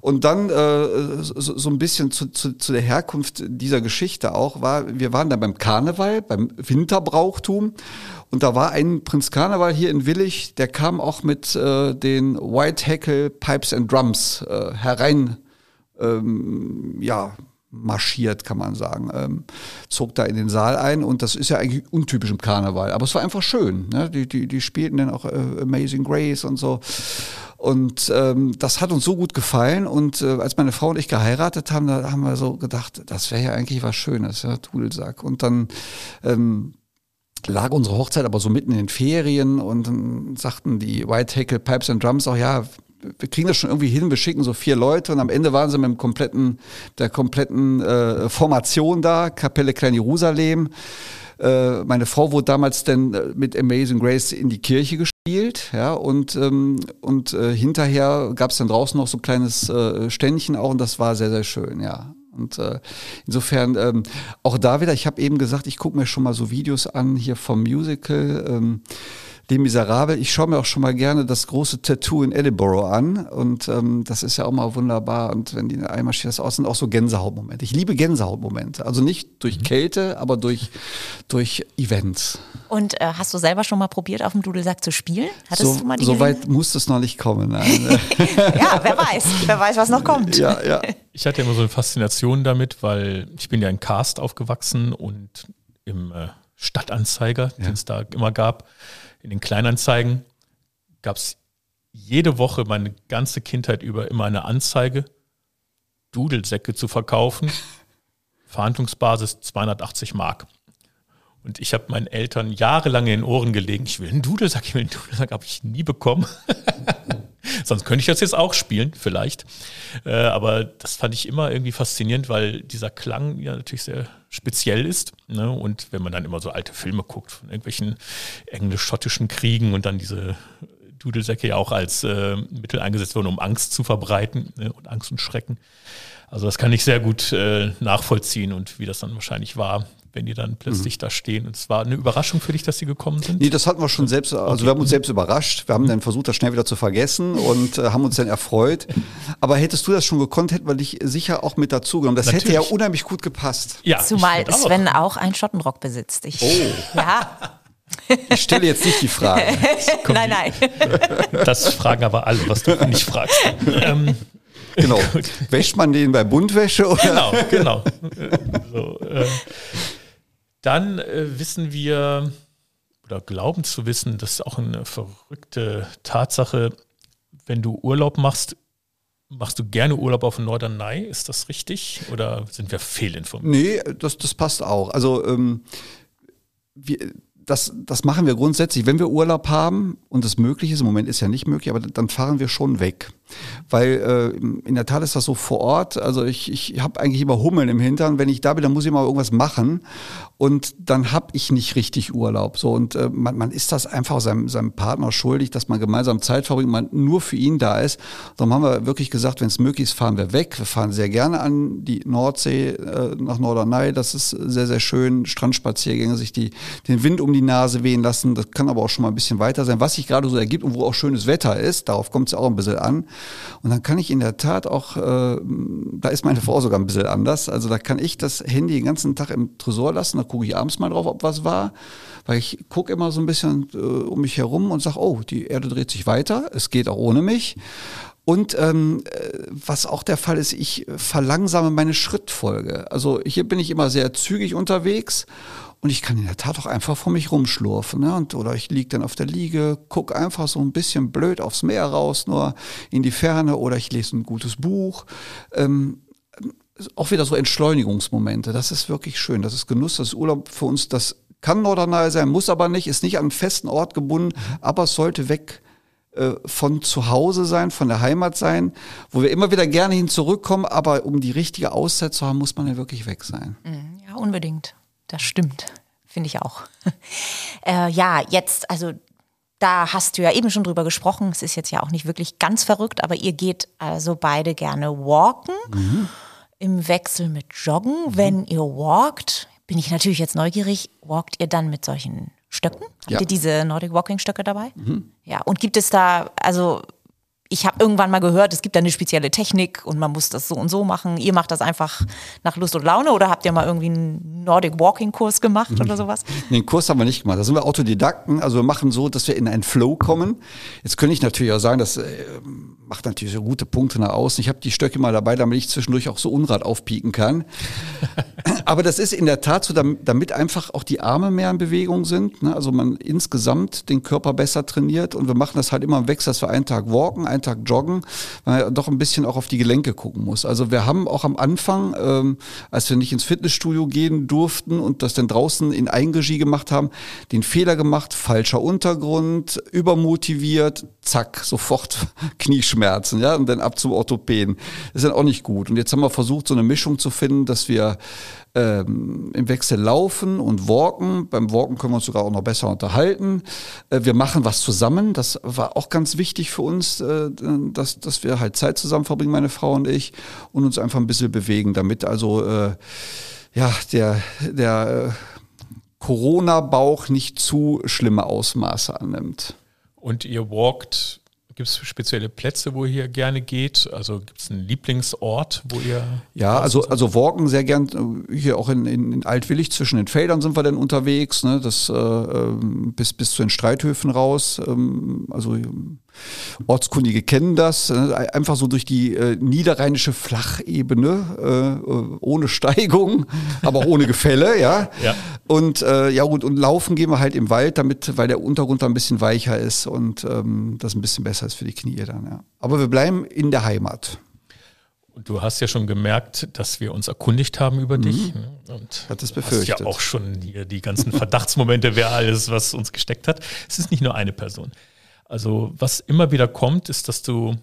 Und dann äh, so, so ein bisschen zu, zu, zu der Herkunft dieser Geschichte auch war, wir waren da beim Karneval, beim Winterbrauchtum. Und da war ein Prinz Karneval hier in Willig, der kam auch mit äh, den White Hackle Pipes and Drums äh, herein, ähm, ja, marschiert, kann man sagen. Ähm, zog da in den Saal ein und das ist ja eigentlich untypisch im Karneval, aber es war einfach schön. Ne? Die, die, die spielten dann auch äh, Amazing Grace und so. Und ähm, das hat uns so gut gefallen. Und äh, als meine Frau und ich geheiratet haben, da haben wir so gedacht, das wäre ja eigentlich was Schönes, ja, Dudelsack. Und dann ähm, lag unsere Hochzeit aber so mitten in den Ferien und dann sagten die White Hackle Pipes and Drums auch, ja, wir kriegen das schon irgendwie hin, wir schicken so vier Leute und am Ende waren sie mit dem kompletten, der kompletten äh, Formation da, Kapelle Klein Jerusalem. Äh, meine Frau wurde damals dann äh, mit Amazing Grace in die Kirche gespielt, ja, und, ähm, und äh, hinterher gab es dann draußen noch so ein kleines äh, Ständchen auch und das war sehr, sehr schön, ja. Und äh, insofern ähm, auch da wieder, ich habe eben gesagt, ich gucke mir schon mal so Videos an hier vom Musical. Ähm, Les Miserables. Ich schaue mir auch schon mal gerne das große Tattoo in Edinburgh an und ähm, das ist ja auch mal wunderbar. Und wenn die einmal steht das aus, sind auch so Gänsehautmomente. Ich liebe Gänsehautmomente. Also nicht durch mhm. Kälte, aber durch, durch Events. Und äh, hast du selber schon mal probiert, auf dem Dudelsack zu spielen? Hattest so, du mal die so weit muss es noch nicht kommen. Nein. ja, wer weiß. Wer weiß, was noch kommt. Ja, ja. Ich hatte immer so eine Faszination damit, weil ich bin ja in Cast aufgewachsen und im äh, Stadtanzeiger, ja. den es da immer gab, in den Kleinanzeigen gab es jede Woche meine ganze Kindheit über immer eine Anzeige, Dudelsäcke zu verkaufen. Verhandlungsbasis 280 Mark. Und ich habe meinen Eltern jahrelang in den Ohren gelegen, ich will einen Dudelsack, ich will einen Dudelsack, habe ich nie bekommen. Sonst könnte ich das jetzt auch spielen, vielleicht. Äh, aber das fand ich immer irgendwie faszinierend, weil dieser Klang ja natürlich sehr speziell ist. Ne? Und wenn man dann immer so alte Filme guckt von irgendwelchen englisch-schottischen Kriegen und dann diese Dudelsäcke ja auch als äh, Mittel eingesetzt wurden, um Angst zu verbreiten ne? und Angst und Schrecken. Also das kann ich sehr gut äh, nachvollziehen und wie das dann wahrscheinlich war, wenn die dann plötzlich mhm. da stehen. Und es war eine Überraschung für dich, dass sie gekommen sind? Nee, das hatten wir schon selbst, also okay. wir haben uns selbst überrascht. Wir haben dann versucht, das schnell wieder zu vergessen und äh, haben uns dann erfreut. Aber hättest du das schon gekonnt, hätten wir dich sicher auch mit dazu genommen. Das Natürlich. hätte ja unheimlich gut gepasst. Ja, Zumal Sven auch. auch einen Schottenrock besitzt. Ich, oh. Ja. Ich stelle jetzt nicht die Frage. nein, nein. Das fragen aber alle, was du nicht fragst. Ähm, genau. Wäscht man den bei Buntwäsche? Oder? Genau, genau. So, äh, dann äh, wissen wir oder glauben zu wissen, das ist auch eine verrückte Tatsache, wenn du Urlaub machst, machst du gerne Urlaub auf Norderney, ist das richtig oder sind wir fehlinformiert? Nee, das, das passt auch. Also ähm, wir, das, das machen wir grundsätzlich, wenn wir Urlaub haben und es möglich ist, im Moment ist ja nicht möglich, aber dann fahren wir schon weg. Weil äh, in der Tat ist das so vor Ort. Also ich, ich habe eigentlich immer Hummeln im Hintern. Wenn ich da bin, dann muss ich mal irgendwas machen. Und dann habe ich nicht richtig Urlaub. So und äh, man, man ist das einfach seinem, seinem Partner schuldig, dass man gemeinsam Zeit verbringt, man nur für ihn da ist. Darum haben wir wirklich gesagt, wenn es möglich ist, fahren wir weg. Wir fahren sehr gerne an die Nordsee äh, nach Norderney. Das ist sehr, sehr schön. Strandspaziergänge, sich die, den Wind um die Nase wehen lassen. Das kann aber auch schon mal ein bisschen weiter sein. Was sich gerade so ergibt und wo auch schönes Wetter ist, darauf kommt es auch ein bisschen an. Und dann kann ich in der Tat auch, äh, da ist meine Frau sogar ein bisschen anders. Also da kann ich das Handy den ganzen Tag im Tresor lassen, da gucke ich abends mal drauf, ob was war. Weil ich gucke immer so ein bisschen äh, um mich herum und sage, oh, die Erde dreht sich weiter, es geht auch ohne mich. Und ähm, äh, was auch der Fall ist, ich verlangsame meine Schrittfolge. Also hier bin ich immer sehr zügig unterwegs und ich kann in der Tat auch einfach vor mich rumschlurfen. Ne? Und, oder ich liege dann auf der Liege, gucke einfach so ein bisschen blöd aufs Meer raus, nur in die Ferne. Oder ich lese ein gutes Buch. Ähm, auch wieder so Entschleunigungsmomente. Das ist wirklich schön. Das ist Genuss, das ist Urlaub für uns. Das kann Norderney sein, muss aber nicht, ist nicht an einen festen Ort gebunden, aber es sollte weg äh, von zu Hause sein, von der Heimat sein, wo wir immer wieder gerne hin zurückkommen, aber um die richtige Auszeit zu haben, muss man ja wirklich weg sein. Mhm. Ja, unbedingt das stimmt. Finde ich auch. äh, ja, jetzt, also da hast du ja eben schon drüber gesprochen. Es ist jetzt ja auch nicht wirklich ganz verrückt, aber ihr geht also beide gerne walken. Mhm. Im Wechsel mit Joggen. Mhm. Wenn ihr walkt, bin ich natürlich jetzt neugierig, walkt ihr dann mit solchen Stöcken? Habt ja. ihr diese Nordic Walking Stöcke dabei? Mhm. Ja, und gibt es da, also ich habe irgendwann mal gehört, es gibt da eine spezielle Technik und man muss das so und so machen. Ihr macht das einfach nach Lust und Laune oder habt ihr mal irgendwie einen Nordic Walking Kurs gemacht mhm. oder sowas? Nee, einen Kurs haben wir nicht gemacht. Da sind wir Autodidakten. Also wir machen so, dass wir in einen Flow kommen. Jetzt könnte ich natürlich auch sagen, dass äh, macht natürlich so gute Punkte nach außen. Ich habe die Stöcke mal dabei, damit ich zwischendurch auch so Unrat aufpieken kann. Aber das ist in der Tat so, damit einfach auch die Arme mehr in Bewegung sind. Ne? Also man insgesamt den Körper besser trainiert und wir machen das halt immer im Wechsel, dass wir einen Tag walken, einen Tag joggen, weil man doch ein bisschen auch auf die Gelenke gucken muss. Also wir haben auch am Anfang, ähm, als wir nicht ins Fitnessstudio gehen durften und das dann draußen in Eigenregie gemacht haben, den Fehler gemacht, falscher Untergrund, übermotiviert, zack, sofort Knieschmerzen, ja, und dann ab zum Orthopäden. Das ist dann auch nicht gut. Und jetzt haben wir versucht, so eine Mischung zu finden, dass wir ähm, im Wechsel laufen und walken. Beim Walken können wir uns sogar auch noch besser unterhalten. Äh, wir machen was zusammen. Das war auch ganz wichtig für uns, äh, dass, dass wir halt Zeit zusammen verbringen, meine Frau und ich, und uns einfach ein bisschen bewegen, damit also äh, ja der der äh, Corona-Bauch nicht zu schlimme Ausmaße annimmt. Und ihr walkt Gibt es spezielle Plätze, wo ihr gerne geht? Also gibt es einen Lieblingsort, wo ihr. Ja, also, also Walken sehr gern. Hier auch in, in, in Altwillig zwischen den Feldern sind wir dann unterwegs. Ne? Das, äh, ähm, bis, bis zu den Streithöfen raus. Ähm, also Ortskundige kennen das, äh, einfach so durch die äh, niederrheinische Flachebene, äh, ohne Steigung, aber ohne Gefälle, ja. ja. Und äh, ja gut, und laufen gehen wir halt im Wald, damit, weil der Untergrund da ein bisschen weicher ist und ähm, das ein bisschen besser ist für die Knie dann, ja. Aber wir bleiben in der Heimat. Und du hast ja schon gemerkt, dass wir uns erkundigt haben über mhm. dich. Ne? Und hat es befürchtet. hast ja auch schon hier die ganzen Verdachtsmomente, wer alles, was uns gesteckt hat. Es ist nicht nur eine Person. Also was immer wieder kommt, ist, dass du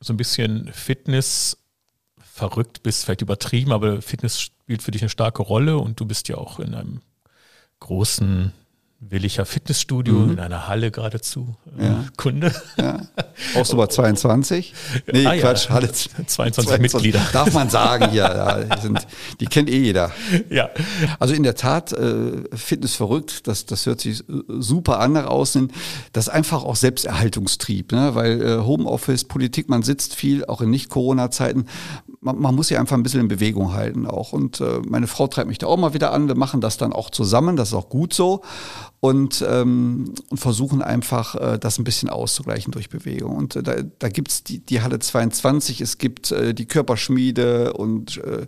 so ein bisschen Fitness verrückt bist, vielleicht übertrieben, aber Fitness spielt für dich eine starke Rolle und du bist ja auch in einem großen Willicher Fitnessstudio mhm. in einer Halle geradezu. Äh, ja. Kunde. Ja. Auch so bei 22? Nee, ah, Quatsch, ja. Halle 22, 22, Mitglieder. Darf man sagen, ja. Die, sind, die kennt eh jeder. Ja. Also in der Tat, äh, Fitness verrückt, das, das hört sich super an nach außen. Das ist einfach auch Selbsterhaltungstrieb, ne? weil äh, Homeoffice, Politik, man sitzt viel, auch in Nicht-Corona-Zeiten. Man, man, muss sich einfach ein bisschen in Bewegung halten auch. Und äh, meine Frau treibt mich da auch mal wieder an. Wir machen das dann auch zusammen, das ist auch gut so und, ähm, und versuchen einfach, äh, das ein bisschen auszugleichen durch Bewegung. Und äh, da, da gibt die, die Halle 22, es gibt äh, die Körperschmiede und äh,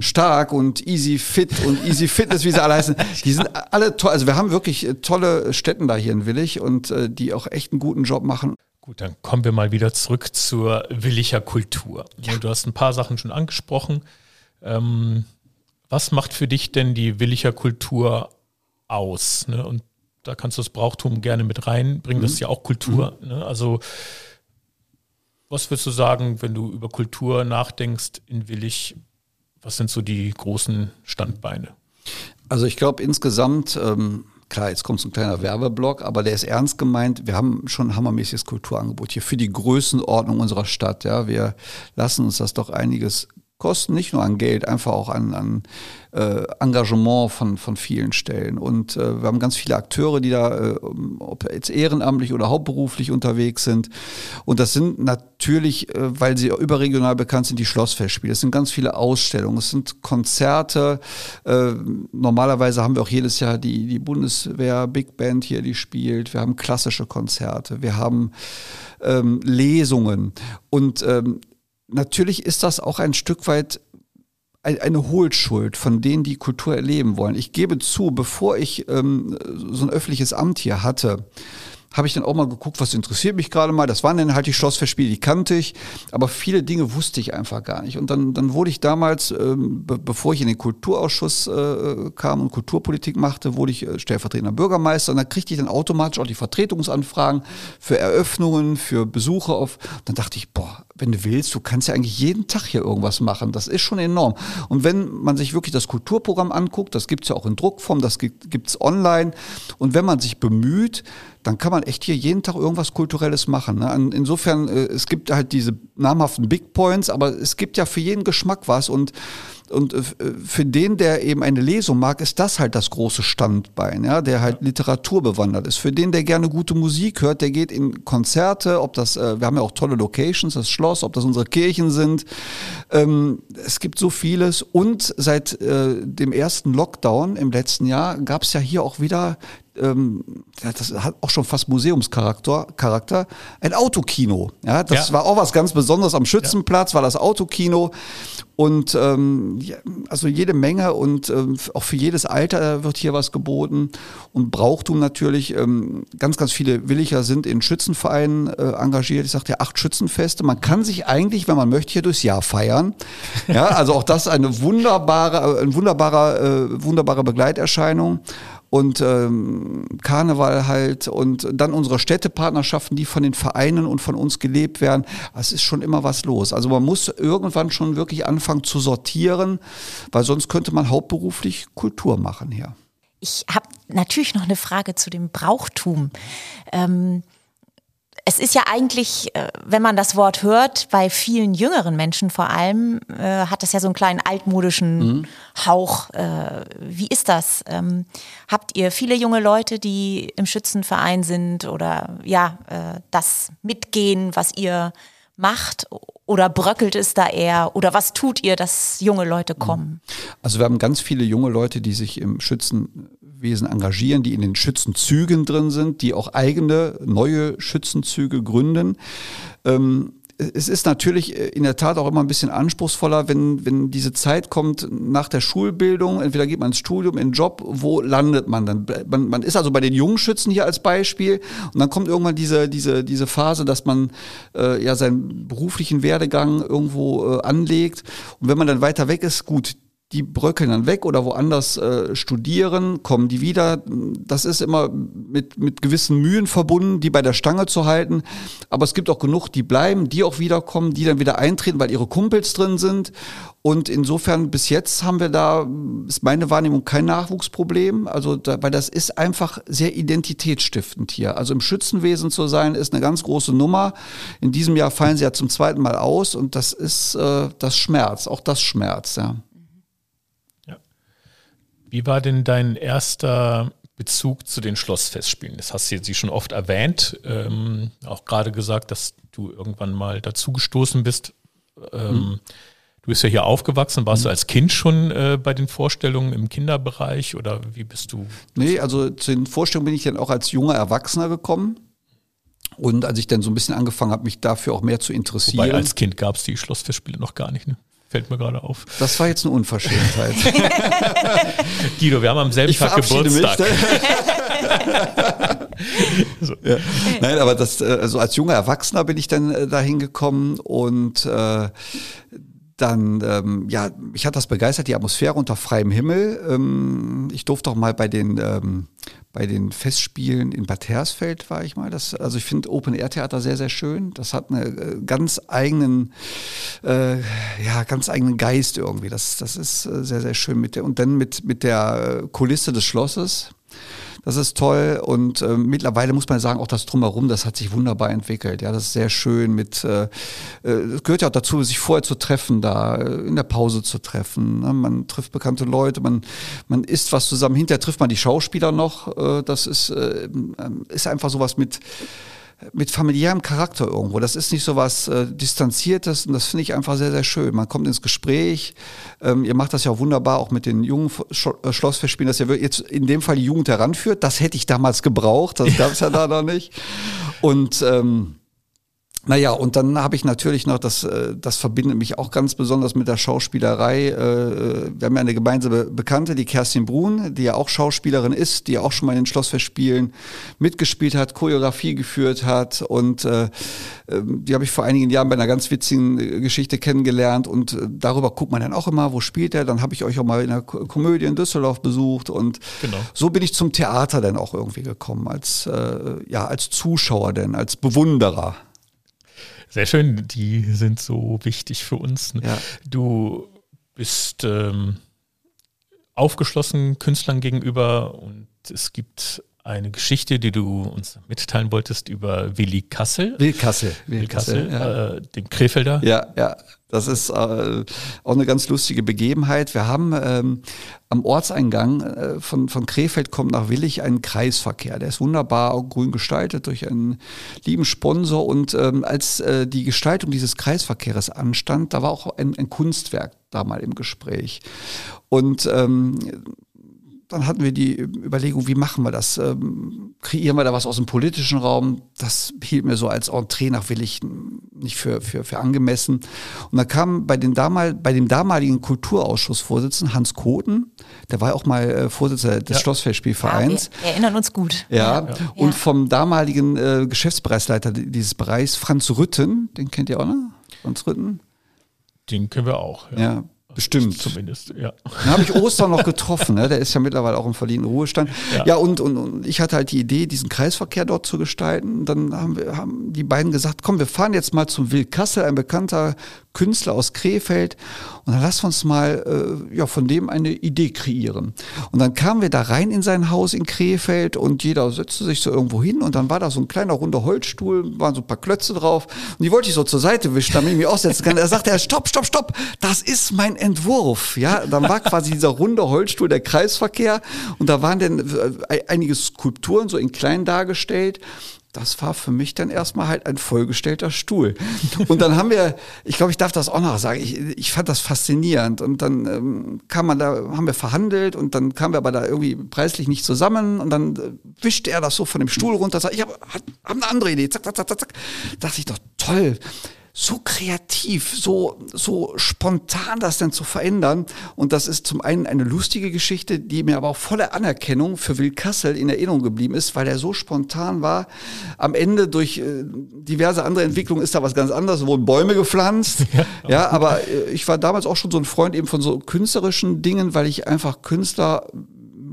Stark und Easy Fit und Easy Fitness, wie sie alle heißen. Die sind alle toll. Also wir haben wirklich äh, tolle Städten da hier in Willig und die auch echt einen guten Job machen. Gut, dann kommen wir mal wieder zurück zur Willicher Kultur. Ja. Du hast ein paar Sachen schon angesprochen. Ähm, was macht für dich denn die Willicher Kultur aus. Ne? Und da kannst du das Brauchtum gerne mit reinbringen. Mhm. Das ist ja auch Kultur. Mhm. Ne? Also, was würdest du sagen, wenn du über Kultur nachdenkst in Willig? Was sind so die großen Standbeine? Also, ich glaube insgesamt, ähm, klar, jetzt kommt so ein kleiner Werbeblock, aber der ist ernst gemeint. Wir haben schon ein hammermäßiges Kulturangebot hier für die Größenordnung unserer Stadt. Ja, wir lassen uns das doch einiges kosten, nicht nur an Geld, einfach auch an, an äh, Engagement von, von vielen Stellen. Und äh, wir haben ganz viele Akteure, die da, äh, ob jetzt ehrenamtlich oder hauptberuflich unterwegs sind. Und das sind natürlich, weil sie überregional bekannt sind, die Schlossfestspiele. Es sind ganz viele Ausstellungen, es sind Konzerte. Normalerweise haben wir auch jedes Jahr die, die Bundeswehr Big Band hier, die spielt. Wir haben klassische Konzerte, wir haben ähm, Lesungen. Und ähm, natürlich ist das auch ein Stück weit eine Hohlschuld von denen, die Kultur erleben wollen. Ich gebe zu, bevor ich ähm, so ein öffentliches Amt hier hatte, habe ich dann auch mal geguckt, was interessiert mich gerade mal. Das waren dann halt die Schlossfestspiele, die kannte ich, aber viele Dinge wusste ich einfach gar nicht. Und dann, dann wurde ich damals, ähm, be bevor ich in den Kulturausschuss äh, kam und Kulturpolitik machte, wurde ich äh, stellvertretender Bürgermeister und da kriegte ich dann automatisch auch die Vertretungsanfragen für Eröffnungen, für Besuche auf. Dann dachte ich, boah, wenn du willst, du kannst ja eigentlich jeden Tag hier irgendwas machen. Das ist schon enorm. Und wenn man sich wirklich das Kulturprogramm anguckt, das gibt's ja auch in Druckform, das gibt's online. Und wenn man sich bemüht, dann kann man echt hier jeden Tag irgendwas Kulturelles machen. Ne? Insofern, äh, es gibt halt diese namhaften Big Points, aber es gibt ja für jeden Geschmack was und und äh, für den, der eben eine Lesung mag, ist das halt das große Standbein, ja, der halt Literatur bewandert ist. Für den, der gerne gute Musik hört, der geht in Konzerte, ob das, äh, wir haben ja auch tolle Locations, das Schloss, ob das unsere Kirchen sind. Ähm, es gibt so vieles. Und seit äh, dem ersten Lockdown im letzten Jahr gab es ja hier auch wieder ähm, das hat auch schon fast Museumscharakter, Charakter, ein Autokino. Ja, das ja. war auch was ganz Besonderes am Schützenplatz, ja. war das Autokino. Und ähm, also jede Menge und ähm, auch für jedes Alter wird hier was geboten. Und Brauchtum natürlich, ähm, ganz, ganz viele Williger sind in Schützenvereinen äh, engagiert. Ich sagte ja, acht Schützenfeste. Man kann sich eigentlich, wenn man möchte, hier durchs Jahr feiern. Ja, also auch das eine wunderbare, ein wunderbarer, äh, wunderbare Begleiterscheinung und ähm, Karneval halt und dann unsere Städtepartnerschaften, die von den Vereinen und von uns gelebt werden. Es ist schon immer was los. Also man muss irgendwann schon wirklich anfangen zu sortieren, weil sonst könnte man hauptberuflich Kultur machen hier. Ich habe natürlich noch eine Frage zu dem Brauchtum. Ähm, es ist ja eigentlich, äh, wenn man das Wort hört, bei vielen jüngeren Menschen vor allem, äh, hat das ja so einen kleinen altmodischen mhm. Hauch. Äh, wie ist das? Ähm, habt ihr viele junge Leute, die im Schützenverein sind oder ja, äh, das mitgehen, was ihr macht? Oder bröckelt es da eher? Oder was tut ihr, dass junge Leute kommen? Also wir haben ganz viele junge Leute, die sich im Schützen Wesen engagieren, die in den Schützenzügen drin sind, die auch eigene neue Schützenzüge gründen. Ähm, es ist natürlich äh, in der Tat auch immer ein bisschen anspruchsvoller, wenn, wenn diese Zeit kommt nach der Schulbildung. Entweder geht man ins Studium, in den Job, wo landet man dann? Man, man ist also bei den jungen Schützen hier als Beispiel und dann kommt irgendwann diese, diese, diese Phase, dass man äh, ja seinen beruflichen Werdegang irgendwo äh, anlegt. Und wenn man dann weiter weg ist, gut, die bröckeln dann weg oder woanders äh, studieren, kommen die wieder. Das ist immer mit, mit gewissen Mühen verbunden, die bei der Stange zu halten. Aber es gibt auch genug, die bleiben, die auch wiederkommen, die dann wieder eintreten, weil ihre Kumpels drin sind. Und insofern bis jetzt haben wir da, ist meine Wahrnehmung kein Nachwuchsproblem. Also, da, weil das ist einfach sehr identitätsstiftend hier. Also im Schützenwesen zu sein, ist eine ganz große Nummer. In diesem Jahr fallen sie ja zum zweiten Mal aus und das ist äh, das Schmerz, auch das Schmerz, ja. Wie war denn dein erster Bezug zu den Schlossfestspielen? Das hast du jetzt schon oft erwähnt, ähm, auch gerade gesagt, dass du irgendwann mal dazugestoßen bist. Ähm, mhm. Du bist ja hier aufgewachsen. Warst mhm. du als Kind schon äh, bei den Vorstellungen im Kinderbereich oder wie bist du? Nee, also zu den Vorstellungen bin ich dann auch als junger Erwachsener gekommen. Und als ich dann so ein bisschen angefangen habe, mich dafür auch mehr zu interessieren. Wobei als Kind gab es die Schlossfestspiele noch gar nicht, ne? Fällt mir gerade auf. Das war jetzt eine Unverschämtheit. Guido, wir haben am selben ich Tag Geburtstag. Mich, so. ja. Nein, aber das, äh, also als junger Erwachsener bin ich dann äh, dahin gekommen und äh, dann, ähm, ja, mich hat das begeistert, die Atmosphäre unter freiem Himmel. Ähm, ich durfte auch mal bei den, ähm, bei den Festspielen in Bad Hersfeld war ich mal. Das, also ich finde Open-Air-Theater sehr, sehr schön. Das hat einen äh, ganz eigenen, äh, ja, ganz eigenen Geist irgendwie. Das, das ist äh, sehr, sehr schön mit der, und dann mit, mit der Kulisse des Schlosses. Das ist toll und äh, mittlerweile muss man sagen, auch das Drumherum, das hat sich wunderbar entwickelt. Ja, das ist sehr schön mit, äh, äh gehört ja auch dazu, sich vorher zu treffen, da äh, in der Pause zu treffen. Ne? Man trifft bekannte Leute, man, man isst was zusammen. Hinterher trifft man die Schauspieler noch. Äh, das ist, äh, ist einfach sowas mit, mit familiärem Charakter irgendwo. Das ist nicht so was äh, Distanziertes und das finde ich einfach sehr, sehr schön. Man kommt ins Gespräch. Ähm, ihr macht das ja auch wunderbar, auch mit den jungen Sch äh, Schlossfestspielen, dass ihr jetzt in dem Fall die Jugend heranführt. Das hätte ich damals gebraucht, das gab es ja da noch nicht. Und ähm, naja, und dann habe ich natürlich noch, das, äh, das verbindet mich auch ganz besonders mit der Schauspielerei. Äh, wir haben ja eine gemeinsame Bekannte, die Kerstin Brun, die ja auch Schauspielerin ist, die ja auch schon mal in den Schlossfestspielen mitgespielt hat, Choreografie geführt hat. Und äh, ähm, die habe ich vor einigen Jahren bei einer ganz witzigen Geschichte kennengelernt. Und darüber guckt man dann auch immer, wo spielt er. Dann habe ich euch auch mal in einer Komödie in Düsseldorf besucht. Und genau. so bin ich zum Theater dann auch irgendwie gekommen, als, ja, als Zuschauer denn, als Bewunderer. Sehr schön, die sind so wichtig für uns. Ja. Du bist ähm, aufgeschlossen Künstlern gegenüber und es gibt eine Geschichte, die du uns mitteilen wolltest über Willi Kassel. Willi Kassel. Willi Kassel, ja. äh, den Krefelder. Ja, ja. Das ist äh, auch eine ganz lustige Begebenheit. Wir haben ähm, am Ortseingang äh, von, von Krefeld kommt nach Willig einen Kreisverkehr. Der ist wunderbar grün gestaltet durch einen lieben Sponsor. Und ähm, als äh, die Gestaltung dieses Kreisverkehrs anstand, da war auch ein, ein Kunstwerk da mal im Gespräch. Und ähm, dann hatten wir die Überlegung, wie machen wir das? Ähm, kreieren wir da was aus dem politischen Raum? Das hielt mir so als Entree nach Willig nicht für, für, für angemessen. Und da kam bei, den damal, bei dem damaligen Kulturausschussvorsitzenden Hans Koten, der war auch mal äh, Vorsitzender des ja. Schlossfestspielvereins. Ja, wir erinnern uns gut. Ja, ja. und vom damaligen äh, Geschäftsbereichsleiter dieses Bereichs, Franz Rütten, den kennt ihr auch noch? Franz Rütten? Den können wir auch. Ja, ja Bestimmt. Zumindest, ja. Dann habe ich Ostern noch getroffen, ne? der ist ja mittlerweile auch im verdienten Ruhestand. Ja, ja und, und, und ich hatte halt die Idee, diesen Kreisverkehr dort zu gestalten. Dann haben, wir, haben die beiden gesagt, komm, wir fahren jetzt mal zum Wildkassel, ein bekannter Künstler aus Krefeld. Und dann lass uns mal äh, ja, von dem eine Idee kreieren. Und dann kamen wir da rein in sein Haus in Krefeld und jeder setzte sich so irgendwo hin und dann war da so ein kleiner runder Holzstuhl, waren so ein paar Klötze drauf und die wollte ich so zur Seite wischen, damit ich mich aussetzen kann. Er sagte, er, stopp, stopp, stopp, das ist mein Entwurf. Ja, dann war quasi dieser runde Holzstuhl der Kreisverkehr und da waren dann äh, einige Skulpturen so in klein dargestellt das war für mich dann erstmal halt ein vollgestellter Stuhl. Und dann haben wir, ich glaube, ich darf das auch noch sagen, ich, ich fand das faszinierend. Und dann ähm, kam man da, haben wir verhandelt und dann kamen wir aber da irgendwie preislich nicht zusammen und dann äh, wischte er das so von dem Stuhl runter, sagt, ich habe hab eine andere Idee, zack, zack, zack, zack. Dachte ich doch, toll so kreativ, so, so spontan das denn zu verändern. Und das ist zum einen eine lustige Geschichte, die mir aber auch voller Anerkennung für Will Kassel in Erinnerung geblieben ist, weil er so spontan war. Am Ende durch äh, diverse andere Entwicklungen ist da was ganz anderes, wurden Bäume gepflanzt. Ja, ja aber äh, ich war damals auch schon so ein Freund eben von so künstlerischen Dingen, weil ich einfach Künstler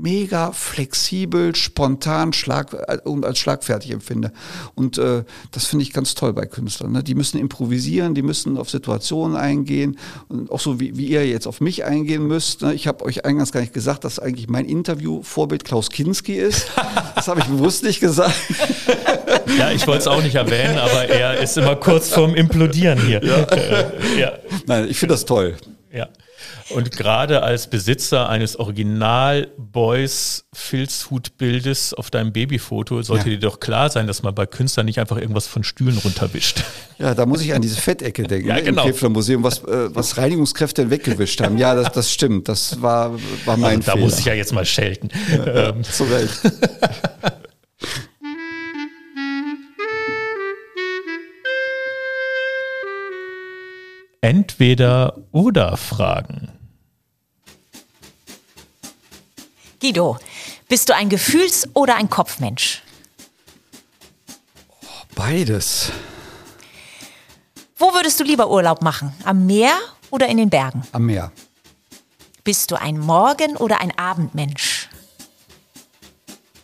mega flexibel, spontan schlag, und als schlagfertig empfinde. Und äh, das finde ich ganz toll bei Künstlern. Ne? Die müssen improvisieren, die müssen auf Situationen eingehen. Und auch so wie, wie ihr jetzt auf mich eingehen müsst. Ne? Ich habe euch eingangs gar nicht gesagt, dass eigentlich mein Interview-Vorbild Klaus Kinski ist. Das habe ich bewusst nicht gesagt. Ja, ich wollte es auch nicht erwähnen, aber er ist immer kurz vorm Implodieren hier. Ja. Äh, ja. Nein, ich finde das toll. Ja. Und gerade als Besitzer eines Original-Boys-Filzhutbildes auf deinem Babyfoto sollte ja. dir doch klar sein, dass man bei Künstlern nicht einfach irgendwas von Stühlen runterwischt. Ja, da muss ich an diese Fettecke denken ja, ne, genau. im Kevlar Museum, was, äh, was Reinigungskräfte weggewischt haben. Ja, das, das stimmt. Das war, war mein also, Da Fehler. muss ich ja jetzt mal schelten. Ja, ähm. Zu Recht. Entweder oder Fragen. Guido, bist du ein Gefühls- oder ein Kopfmensch? Beides. Wo würdest du lieber Urlaub machen? Am Meer oder in den Bergen? Am Meer. Bist du ein Morgen- oder ein Abendmensch?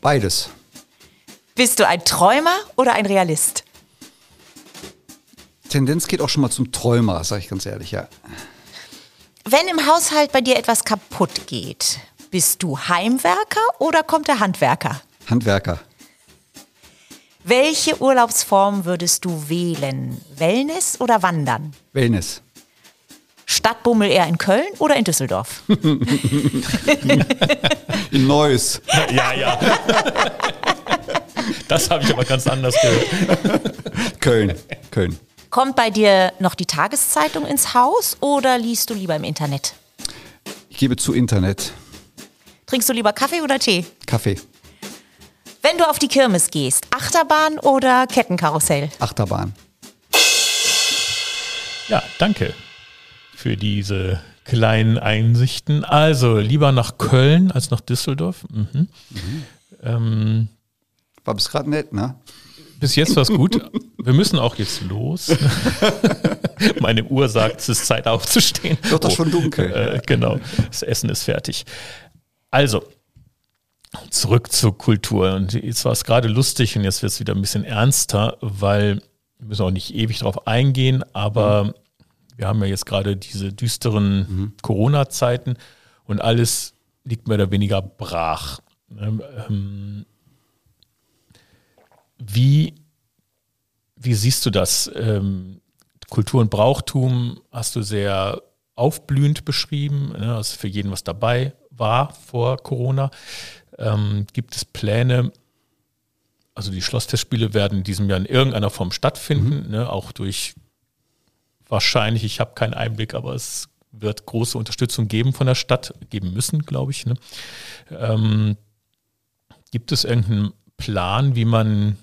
Beides. Bist du ein Träumer oder ein Realist? Tendenz geht auch schon mal zum Träumer, sage ich ganz ehrlich, ja. Wenn im Haushalt bei dir etwas kaputt geht, bist du Heimwerker oder kommt der Handwerker? Handwerker. Welche Urlaubsform würdest du wählen? Wellness oder Wandern? Wellness. Stadtbummel eher in Köln oder in Düsseldorf? in Neuss. Ja, ja. Das habe ich aber ganz anders gehört. Köln, Köln. Kommt bei dir noch die Tageszeitung ins Haus oder liest du lieber im Internet? Ich gebe zu Internet. Trinkst du lieber Kaffee oder Tee? Kaffee. Wenn du auf die Kirmes gehst, Achterbahn oder Kettenkarussell? Achterbahn. Ja, danke für diese kleinen Einsichten. Also lieber nach Köln als nach Düsseldorf. Mhm. Mhm. Ähm, War bis gerade nett, ne? Bis jetzt war es gut. Wir müssen auch jetzt los. Meine Uhr sagt, es ist Zeit aufzustehen. Wird doch oh, schon dunkel. Äh, genau, das Essen ist fertig. Also, zurück zur Kultur. Und jetzt war es gerade lustig und jetzt wird es wieder ein bisschen ernster, weil wir müssen auch nicht ewig darauf eingehen, aber mhm. wir haben ja jetzt gerade diese düsteren mhm. Corona-Zeiten und alles liegt mehr oder weniger brach. Ähm, wie, wie siehst du das? Ähm, Kultur und Brauchtum hast du sehr aufblühend beschrieben, ne, also für jeden was dabei war vor Corona. Ähm, gibt es Pläne, also die Schlossfestspiele werden in diesem Jahr in irgendeiner Form stattfinden, mhm. ne, auch durch wahrscheinlich, ich habe keinen Einblick, aber es wird große Unterstützung geben von der Stadt, geben müssen, glaube ich. Ne? Ähm, gibt es irgendeinen Plan, wie man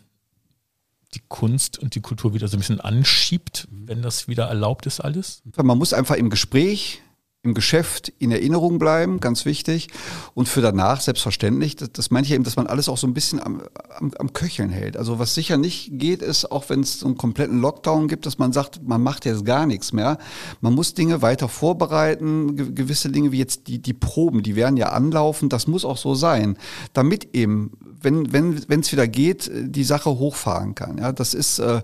die Kunst und die Kultur wieder so ein bisschen anschiebt, wenn das wieder erlaubt ist alles? Man muss einfach im Gespräch im Geschäft in Erinnerung bleiben, ganz wichtig. Und für danach selbstverständlich, das, das meine ich eben, dass man alles auch so ein bisschen am, am, am Köcheln hält. Also was sicher nicht geht, ist, auch wenn es so einen kompletten Lockdown gibt, dass man sagt, man macht jetzt gar nichts mehr. Man muss Dinge weiter vorbereiten, gewisse Dinge wie jetzt die, die Proben, die werden ja anlaufen, das muss auch so sein, damit eben wenn wenn es wieder geht, die Sache hochfahren kann. Ja, das ist, äh,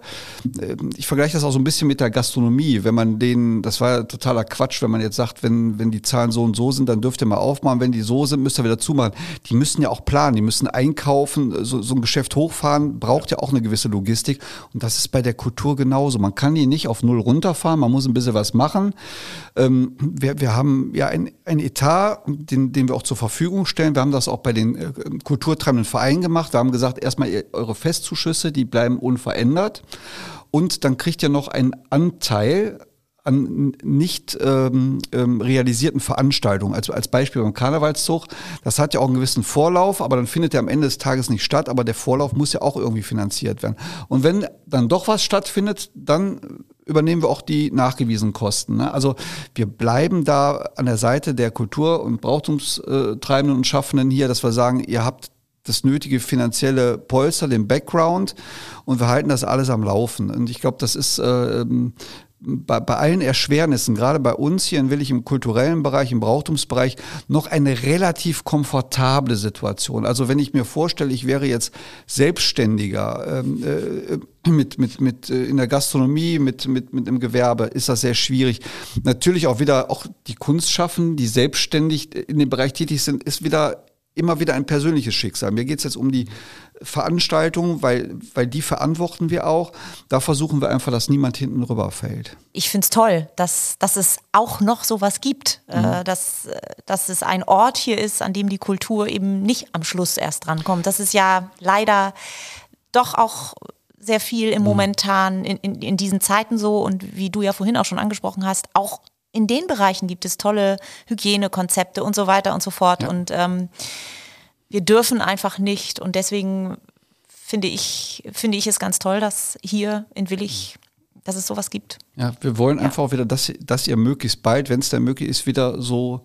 ich vergleiche das auch so ein bisschen mit der Gastronomie. Wenn man den, das war ja totaler Quatsch, wenn man jetzt sagt, wenn wenn die Zahlen so und so sind, dann dürft ihr mal aufmachen. Wenn die so sind, müsst ihr wieder zumachen. Die müssen ja auch planen, die müssen einkaufen. So, so ein Geschäft hochfahren braucht ja auch eine gewisse Logistik. Und das ist bei der Kultur genauso. Man kann die nicht auf null runterfahren. Man muss ein bisschen was machen. Ähm, wir, wir haben ja ein, ein Etat, den, den wir auch zur Verfügung stellen. Wir haben das auch bei den äh, kulturtreibenden Vereinen klein gemacht. Wir haben gesagt, erstmal eure Festzuschüsse, die bleiben unverändert. Und dann kriegt ihr noch einen Anteil an nicht ähm, ähm, realisierten Veranstaltungen. Also als Beispiel beim Karnevalszug, das hat ja auch einen gewissen Vorlauf, aber dann findet er am Ende des Tages nicht statt, aber der Vorlauf muss ja auch irgendwie finanziert werden. Und wenn dann doch was stattfindet, dann übernehmen wir auch die nachgewiesenen Kosten. Ne? Also wir bleiben da an der Seite der Kultur- und Brauchtumstreibenden und Schaffenden hier, dass wir sagen, ihr habt das nötige finanzielle Polster, den Background und wir halten das alles am Laufen. Und ich glaube, das ist äh, bei, bei allen Erschwernissen, gerade bei uns hier in Willig im kulturellen Bereich, im Brauchtumsbereich, noch eine relativ komfortable Situation. Also wenn ich mir vorstelle, ich wäre jetzt Selbstständiger ähm, äh, mit, mit, mit äh, in der Gastronomie, mit, mit, mit einem Gewerbe, ist das sehr schwierig. Natürlich auch wieder auch die Kunst schaffen, die selbstständig in dem Bereich tätig sind, ist wieder immer wieder ein persönliches Schicksal. Mir geht es jetzt um die Veranstaltung, weil, weil die verantworten wir auch. Da versuchen wir einfach, dass niemand hinten rüberfällt. Ich finde es toll, dass, dass es auch noch sowas gibt, äh, mhm. äh, dass, dass es ein Ort hier ist, an dem die Kultur eben nicht am Schluss erst drankommt. Das ist ja leider doch auch sehr viel im mhm. momentan in, in, in diesen Zeiten so und wie du ja vorhin auch schon angesprochen hast, auch in den Bereichen gibt es tolle Hygienekonzepte und so weiter und so fort. Ja. Und ähm, wir dürfen einfach nicht. Und deswegen finde ich, finde ich es ganz toll, dass hier in Willig, dass es sowas gibt. Ja, wir wollen ja. einfach auch wieder, dass, dass ihr möglichst bald, wenn es denn möglich ist, wieder so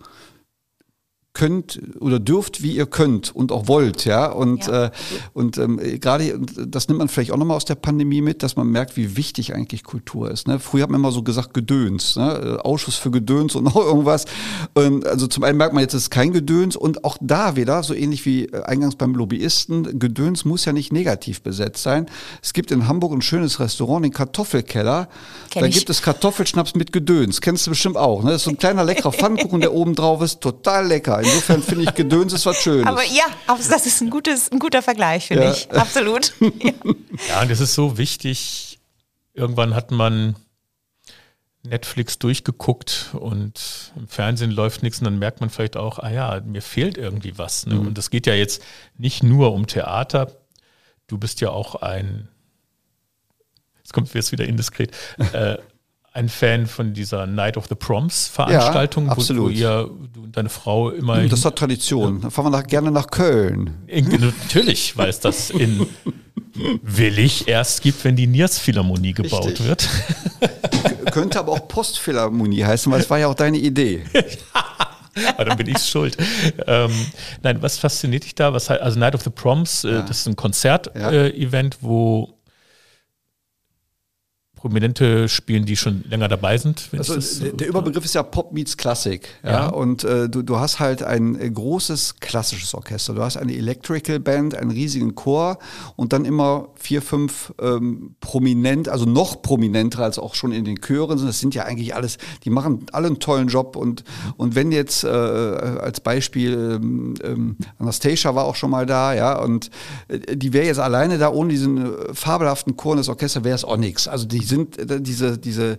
könnt oder dürft, wie ihr könnt und auch wollt, ja. Und, ja. Äh, und ähm, gerade, das nimmt man vielleicht auch nochmal aus der Pandemie mit, dass man merkt, wie wichtig eigentlich Kultur ist. Ne? Früher hat man immer so gesagt, Gedöns, ne? Äh, Ausschuss für Gedöns und noch irgendwas. Und also zum einen merkt man jetzt, es ist kein Gedöns und auch da wieder, so ähnlich wie äh, eingangs beim Lobbyisten, Gedöns muss ja nicht negativ besetzt sein. Es gibt in Hamburg ein schönes Restaurant, den Kartoffelkeller. Kenn da ich. gibt es Kartoffelschnaps mit Gedöns. Kennst du bestimmt auch. Ne? Das ist so ein kleiner leckerer Pfannkuchen, der oben drauf ist. Total lecker. Insofern finde ich Gedöns ist was Schönes. Aber ja, das ist ein, gutes, ein guter Vergleich, finde ja. ich. Absolut. ja. ja, und das ist so wichtig. Irgendwann hat man Netflix durchgeguckt und im Fernsehen läuft nichts und dann merkt man vielleicht auch, ah ja, mir fehlt irgendwie was. Ne? Mhm. Und es geht ja jetzt nicht nur um Theater. Du bist ja auch ein, jetzt kommt jetzt wieder indiskret, äh, ein Fan von dieser Night of the Proms Veranstaltung, ja. Wo, wo ihr, du und deine Frau immer. Das hat Tradition. Da fahren wir nach, gerne nach Köln. In, natürlich, weil es das in Willig erst gibt, wenn die Niers Philharmonie gebaut Richtig. wird. Könnte aber auch Postphilharmonie heißen, weil es war ja auch deine Idee. aber dann bin ich schuld. Ähm, nein, was fasziniert dich da? Was, also Night of the Proms, äh, ja. das ist ein Konzert-Event, ja. äh, wo Prominente spielen, die schon länger dabei sind. Also der, der Überbegriff ist ja Pop meets Classic. Ja? ja. Und äh, du, du hast halt ein äh, großes klassisches Orchester. Du hast eine Electrical Band, einen riesigen Chor und dann immer vier, fünf ähm, prominent, also noch prominenter als auch schon in den Chören sind. Das sind ja eigentlich alles, die machen alle einen tollen Job. Und, und wenn jetzt äh, als Beispiel ähm, ähm, Anastasia war auch schon mal da, ja, und äh, die wäre jetzt alleine da ohne diesen äh, fabelhaften Chor und das Orchester wäre es auch nichts. Also die sind sind äh, diese, diese,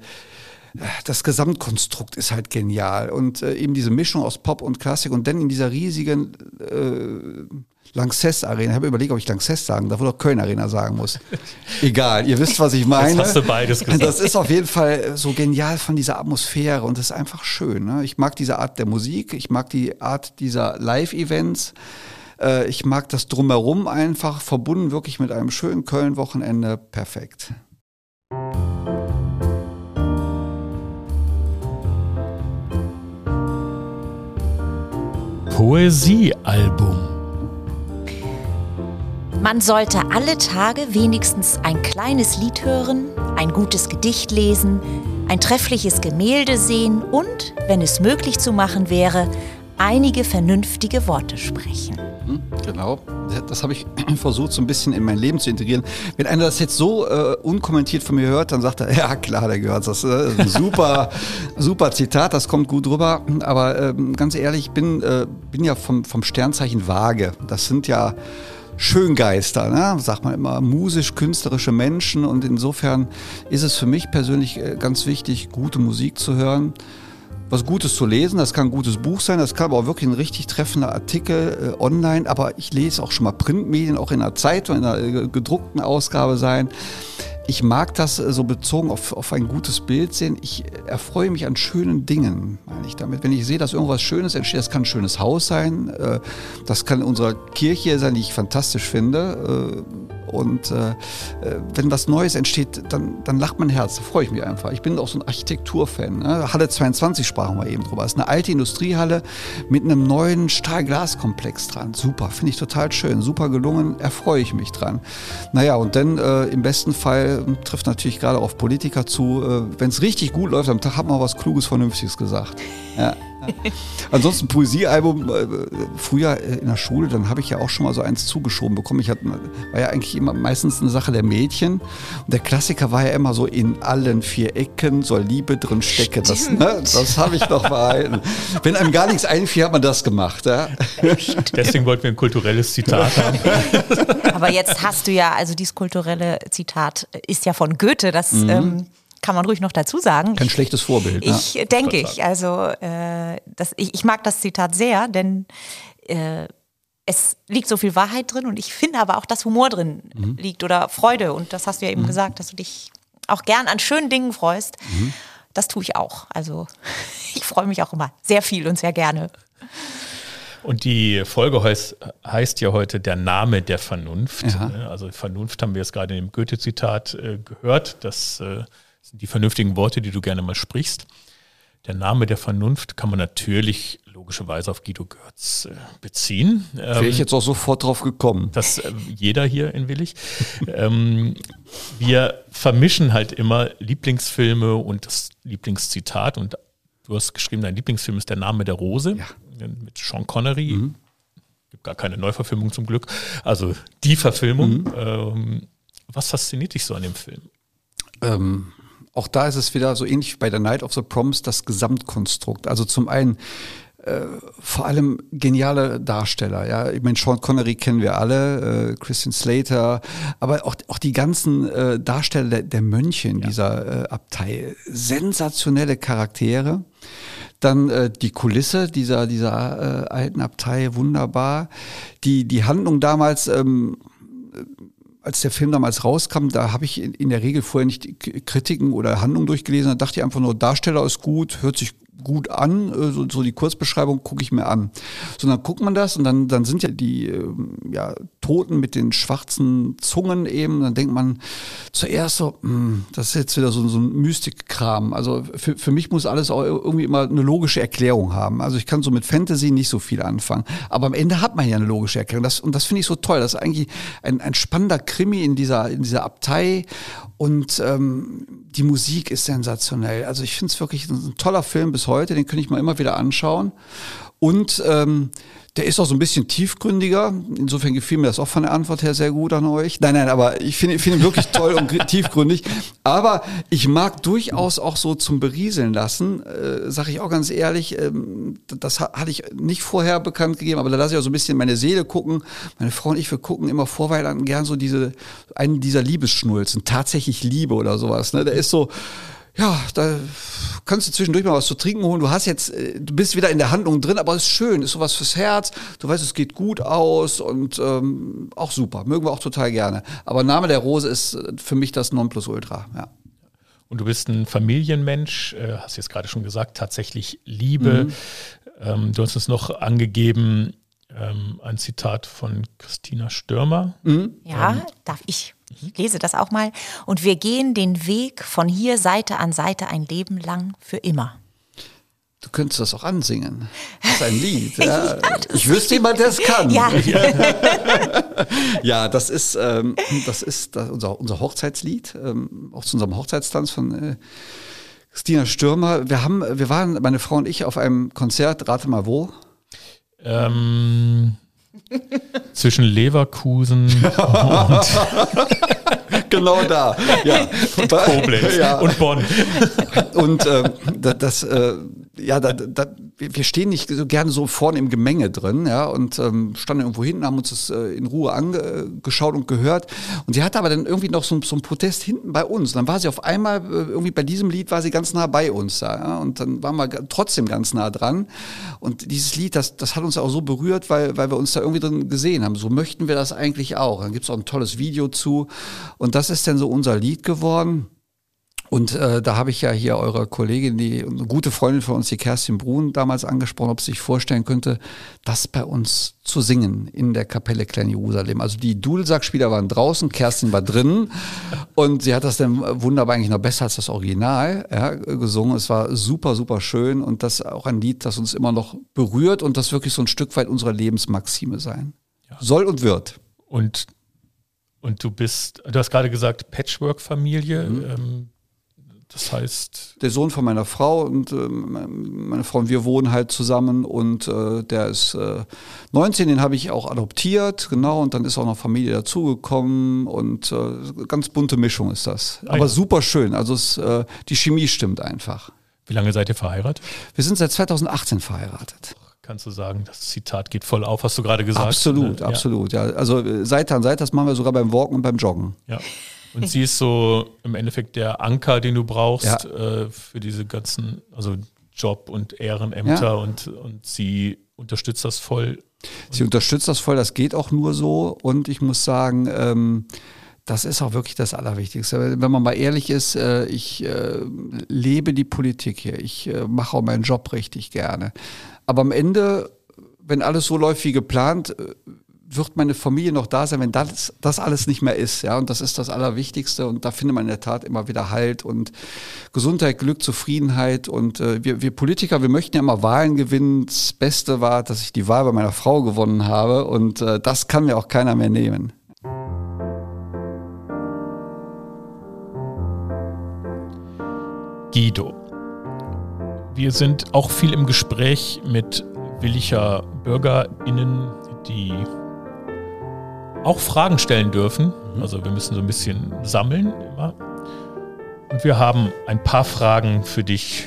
äh, das Gesamtkonstrukt ist halt genial und äh, eben diese Mischung aus Pop und Klassik und dann in dieser riesigen äh, Lanxess Arena. Ich habe überlegt, ob ich Lanxess sagen darf oder Köln Arena sagen muss. Egal, ihr wisst, was ich meine. Jetzt hast du beides gesagt. Das ist auf jeden Fall so genial von dieser Atmosphäre und das ist einfach schön. Ne? Ich mag diese Art der Musik, ich mag die Art dieser Live-Events. Ich mag das drumherum einfach, verbunden wirklich mit einem schönen Köln-Wochenende. Perfekt. Poesiealbum. Man sollte alle Tage wenigstens ein kleines Lied hören, ein gutes Gedicht lesen, ein treffliches Gemälde sehen und, wenn es möglich zu machen wäre, einige vernünftige Worte sprechen. Hm, genau, das habe ich versucht so ein bisschen in mein Leben zu integrieren. Wenn einer das jetzt so äh, unkommentiert von mir hört, dann sagt er, ja klar, der gehört das. Äh, ist ein super, super Zitat, das kommt gut rüber. Aber ähm, ganz ehrlich, ich bin, äh, bin ja vom, vom Sternzeichen Waage. Das sind ja Schöngeister, ne? sagt man immer, musisch-künstlerische Menschen. Und insofern ist es für mich persönlich äh, ganz wichtig, gute Musik zu hören was Gutes zu lesen. Das kann ein gutes Buch sein, das kann aber auch wirklich ein richtig treffender Artikel äh, online. Aber ich lese auch schon mal Printmedien, auch in einer Zeitung, in einer äh, gedruckten Ausgabe sein. Ich mag das äh, so bezogen auf, auf ein gutes Bild sehen. Ich erfreue mich an schönen Dingen, meine ich damit. Wenn ich sehe, dass irgendwas Schönes entsteht, das kann ein schönes Haus sein, äh, das kann unsere Kirche sein, die ich fantastisch finde äh, und äh, äh, wenn was Neues entsteht, dann, dann lacht mein Herz, da freue ich mich einfach. Ich bin auch so ein Architekturfan. Ne? Halle 22 sprachen wir eben drüber. Das ist eine alte Industriehalle mit einem neuen Stahlglaskomplex dran. Super, finde ich total schön, super gelungen, erfreue ich mich dran. Naja, und dann äh, im besten Fall trifft natürlich gerade auf Politiker zu, äh, wenn es richtig gut läuft, am Tag hat man was Kluges, Vernünftiges gesagt. Ja. Ansonsten Poesiealbum, äh, früher äh, in der Schule, dann habe ich ja auch schon mal so eins zugeschoben bekommen. Ich hatte, war ja eigentlich immer meistens eine Sache der Mädchen. Und der Klassiker war ja immer so, in allen vier Ecken soll Liebe drin stecken. Das, ne, das habe ich noch behalten. Wenn einem gar nichts einfiel, hat man das gemacht. Ja? Deswegen wollten wir ein kulturelles Zitat haben. Aber jetzt hast du ja, also dieses kulturelle Zitat ist ja von Goethe, das mhm. ähm, kann man ruhig noch dazu sagen. Kein schlechtes Vorbild. Ich ja. denke ich. Also äh, das, ich, ich mag das Zitat sehr, denn äh, es liegt so viel Wahrheit drin und ich finde aber auch, dass Humor drin mhm. liegt oder Freude. Und das hast du ja eben mhm. gesagt, dass du dich auch gern an schönen Dingen freust. Mhm. Das tue ich auch. Also ich freue mich auch immer sehr viel und sehr gerne. Und die Folge heißt, heißt ja heute der Name der Vernunft. Ja. Also Vernunft haben wir jetzt gerade in dem Goethe-Zitat äh, gehört. Das äh, die vernünftigen Worte, die du gerne mal sprichst. Der Name der Vernunft kann man natürlich logischerweise auf Guido Görz äh, beziehen. Wäre ich ähm, jetzt auch sofort drauf gekommen. Das äh, jeder hier in Willig. ähm, wir vermischen halt immer Lieblingsfilme und das Lieblingszitat. Und du hast geschrieben, dein Lieblingsfilm ist Der Name der Rose ja. mit Sean Connery. Mhm. Gibt gar keine Neuverfilmung zum Glück. Also die Verfilmung. Mhm. Ähm, was fasziniert dich so an dem Film? Ähm, auch da ist es wieder so ähnlich wie bei der Night of the Proms das Gesamtkonstrukt. Also zum einen äh, vor allem geniale Darsteller. Ja, ich meine, Sean Connery kennen wir alle, äh, Christian Slater, aber auch, auch die ganzen äh, Darsteller der, der Mönche in ja. dieser äh, Abtei. Sensationelle Charaktere. Dann äh, die Kulisse dieser, dieser äh, alten Abtei, wunderbar. Die, die Handlung damals, ähm, als der Film damals rauskam, da habe ich in, in, der Regel vorher nicht Kritiken oder Handlungen durchgelesen. Da dachte ich einfach nur, Darsteller ist gut, hört sich gut an, äh, so, so die Kurzbeschreibung gucke ich mir an. So, dann guckt man das und dann, dann sind ja die ähm, ja, Toten mit den schwarzen Zungen eben, dann denkt man zuerst so, mh, hm, das ist jetzt wieder so, so ein Mystikkram. Also für, für mich muss alles auch irgendwie immer eine logische Erklärung haben. Also ich kann so mit Fantasy nicht so viel anfangen. Aber am Ende hat man ja eine logische Erklärung. Das, und das finde ich so toll. Das ist eigentlich ein, ein spannender Krimi in dieser, in dieser Abtei und ähm, die Musik ist sensationell. Also ich finde es wirklich ein, ein, toller Film bis heute, den könnte ich mal immer wieder anschauen. Und ähm, der ist auch so ein bisschen tiefgründiger. Insofern gefiel mir das auch von der Antwort her sehr gut an euch. Nein, nein, aber ich finde find ihn wirklich toll und tiefgründig. Aber ich mag durchaus auch so zum Berieseln lassen, äh, sage ich auch ganz ehrlich. Ähm, das hatte ich nicht vorher bekannt gegeben, aber da lasse ich auch so ein bisschen meine Seele gucken. Meine Frau und ich, wir gucken immer vorweilen gern so diese, einen dieser Liebesschnulzen, tatsächlich Liebe oder sowas. Ne? Der ist so, ja, da kannst du zwischendurch mal was zu trinken holen. Du hast jetzt, äh, du bist wieder in der Handlung drin, aber es ist schön, ist sowas fürs Herz. Du weißt, es geht gut aus und ähm, auch super. Mögen wir auch total gerne. Aber Name der Rose ist äh, für mich das Nonplusultra, ja. Und du bist ein Familienmensch, äh, hast jetzt gerade schon gesagt, tatsächlich Liebe. Mhm. Ähm, du hast uns noch angegeben, ähm, ein Zitat von Christina Stürmer. Mhm. Ja, ähm, darf ich? Ich lese das auch mal. Und wir gehen den Weg von hier Seite an Seite ein Leben lang für immer. Du könntest das auch ansingen. Das ist ein Lied. Ja. ja, ich wüsste jemand, der es kann. Ja, ja das ist, ähm, das ist das, unser, unser Hochzeitslied, ähm, auch zu unserem Hochzeitstanz von äh, Christina Stürmer. Wir, haben, wir waren, meine Frau und ich, auf einem Konzert, rate mal wo. Ähm, zwischen Leverkusen und genau da. Ja. Koblenz ja. und Bonn. Und äh, das, äh, ja, da, da, wir stehen nicht so gerne so vorne im Gemenge drin, ja, und ähm, standen irgendwo hinten, haben uns das äh, in Ruhe angeschaut und gehört. Und sie hatte aber dann irgendwie noch so, so einen Protest hinten bei uns. Und dann war sie auf einmal, äh, irgendwie bei diesem Lied war sie ganz nah bei uns da, ja, und dann waren wir trotzdem ganz nah dran. Und dieses Lied, das, das hat uns auch so berührt, weil, weil wir uns da irgendwie drin gesehen haben. So möchten wir das eigentlich auch. Dann gibt's auch ein tolles Video zu. Und das ist dann so unser Lied geworden. Und äh, da habe ich ja hier eure Kollegin, die eine gute Freundin von uns, die Kerstin Brun, damals angesprochen, ob sie sich vorstellen könnte, das bei uns zu singen in der Kapelle Klein Jerusalem. Also die Dudelsackspieler waren draußen, Kerstin war drinnen und sie hat das dann wunderbar eigentlich noch besser als das Original ja, gesungen. Es war super, super schön und das auch ein Lied, das uns immer noch berührt und das wirklich so ein Stück weit unsere Lebensmaxime sein ja. soll und wird. Und und du bist, du hast gerade gesagt, Patchwork-Familie. Mhm. Ähm, das heißt. Der Sohn von meiner Frau und äh, meine Frau und wir wohnen halt zusammen und äh, der ist äh, 19, den habe ich auch adoptiert, genau, und dann ist auch noch Familie dazugekommen und äh, ganz bunte Mischung ist das. Ah, Aber ja. super schön, also es, äh, die Chemie stimmt einfach. Wie lange seid ihr verheiratet? Wir sind seit 2018 verheiratet kannst du sagen, das Zitat geht voll auf, hast du gerade gesagt. Absolut, ja. absolut. Ja. Also äh, Seite an Seite, das machen wir sogar beim Walken und beim Joggen. Ja. Und sie ist so im Endeffekt der Anker, den du brauchst ja. äh, für diese ganzen, also Job und Ehrenämter ja. und, und sie unterstützt das voll. Sie unterstützt das voll, das geht auch nur so. Und ich muss sagen, ähm, das ist auch wirklich das Allerwichtigste. Wenn man mal ehrlich ist, äh, ich äh, lebe die Politik hier. Ich äh, mache auch meinen Job richtig gerne. Aber am Ende, wenn alles so läuft wie geplant, äh, wird meine Familie noch da sein, wenn das, das alles nicht mehr ist. Ja, und das ist das Allerwichtigste. Und da findet man in der Tat immer wieder Halt und Gesundheit, Glück, Zufriedenheit. Und äh, wir, wir Politiker, wir möchten ja immer Wahlen gewinnen. Das Beste war, dass ich die Wahl bei meiner Frau gewonnen habe. Und äh, das kann mir auch keiner mehr nehmen. Guido. Wir sind auch viel im Gespräch mit williger BürgerInnen, die auch Fragen stellen dürfen. Mhm. Also wir müssen so ein bisschen sammeln immer. Und wir haben ein paar Fragen für dich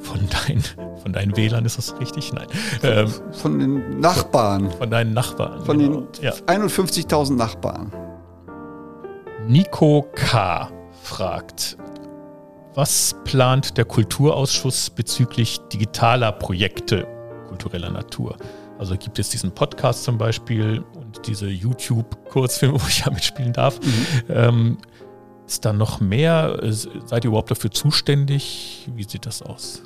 von, dein, von deinen Wählern, ist das richtig? Nein. Ähm, von den Nachbarn. Von, von deinen Nachbarn. Von genau. den ja. 51.000 Nachbarn. Nico K. fragt, was plant der Kulturausschuss bezüglich digitaler Projekte kultureller Natur? Also gibt es diesen Podcast zum Beispiel und diese YouTube-Kurzfilme, wo ich ja mitspielen darf. Mhm. Ähm, ist da noch mehr? Seid ihr überhaupt dafür zuständig? Wie sieht das aus?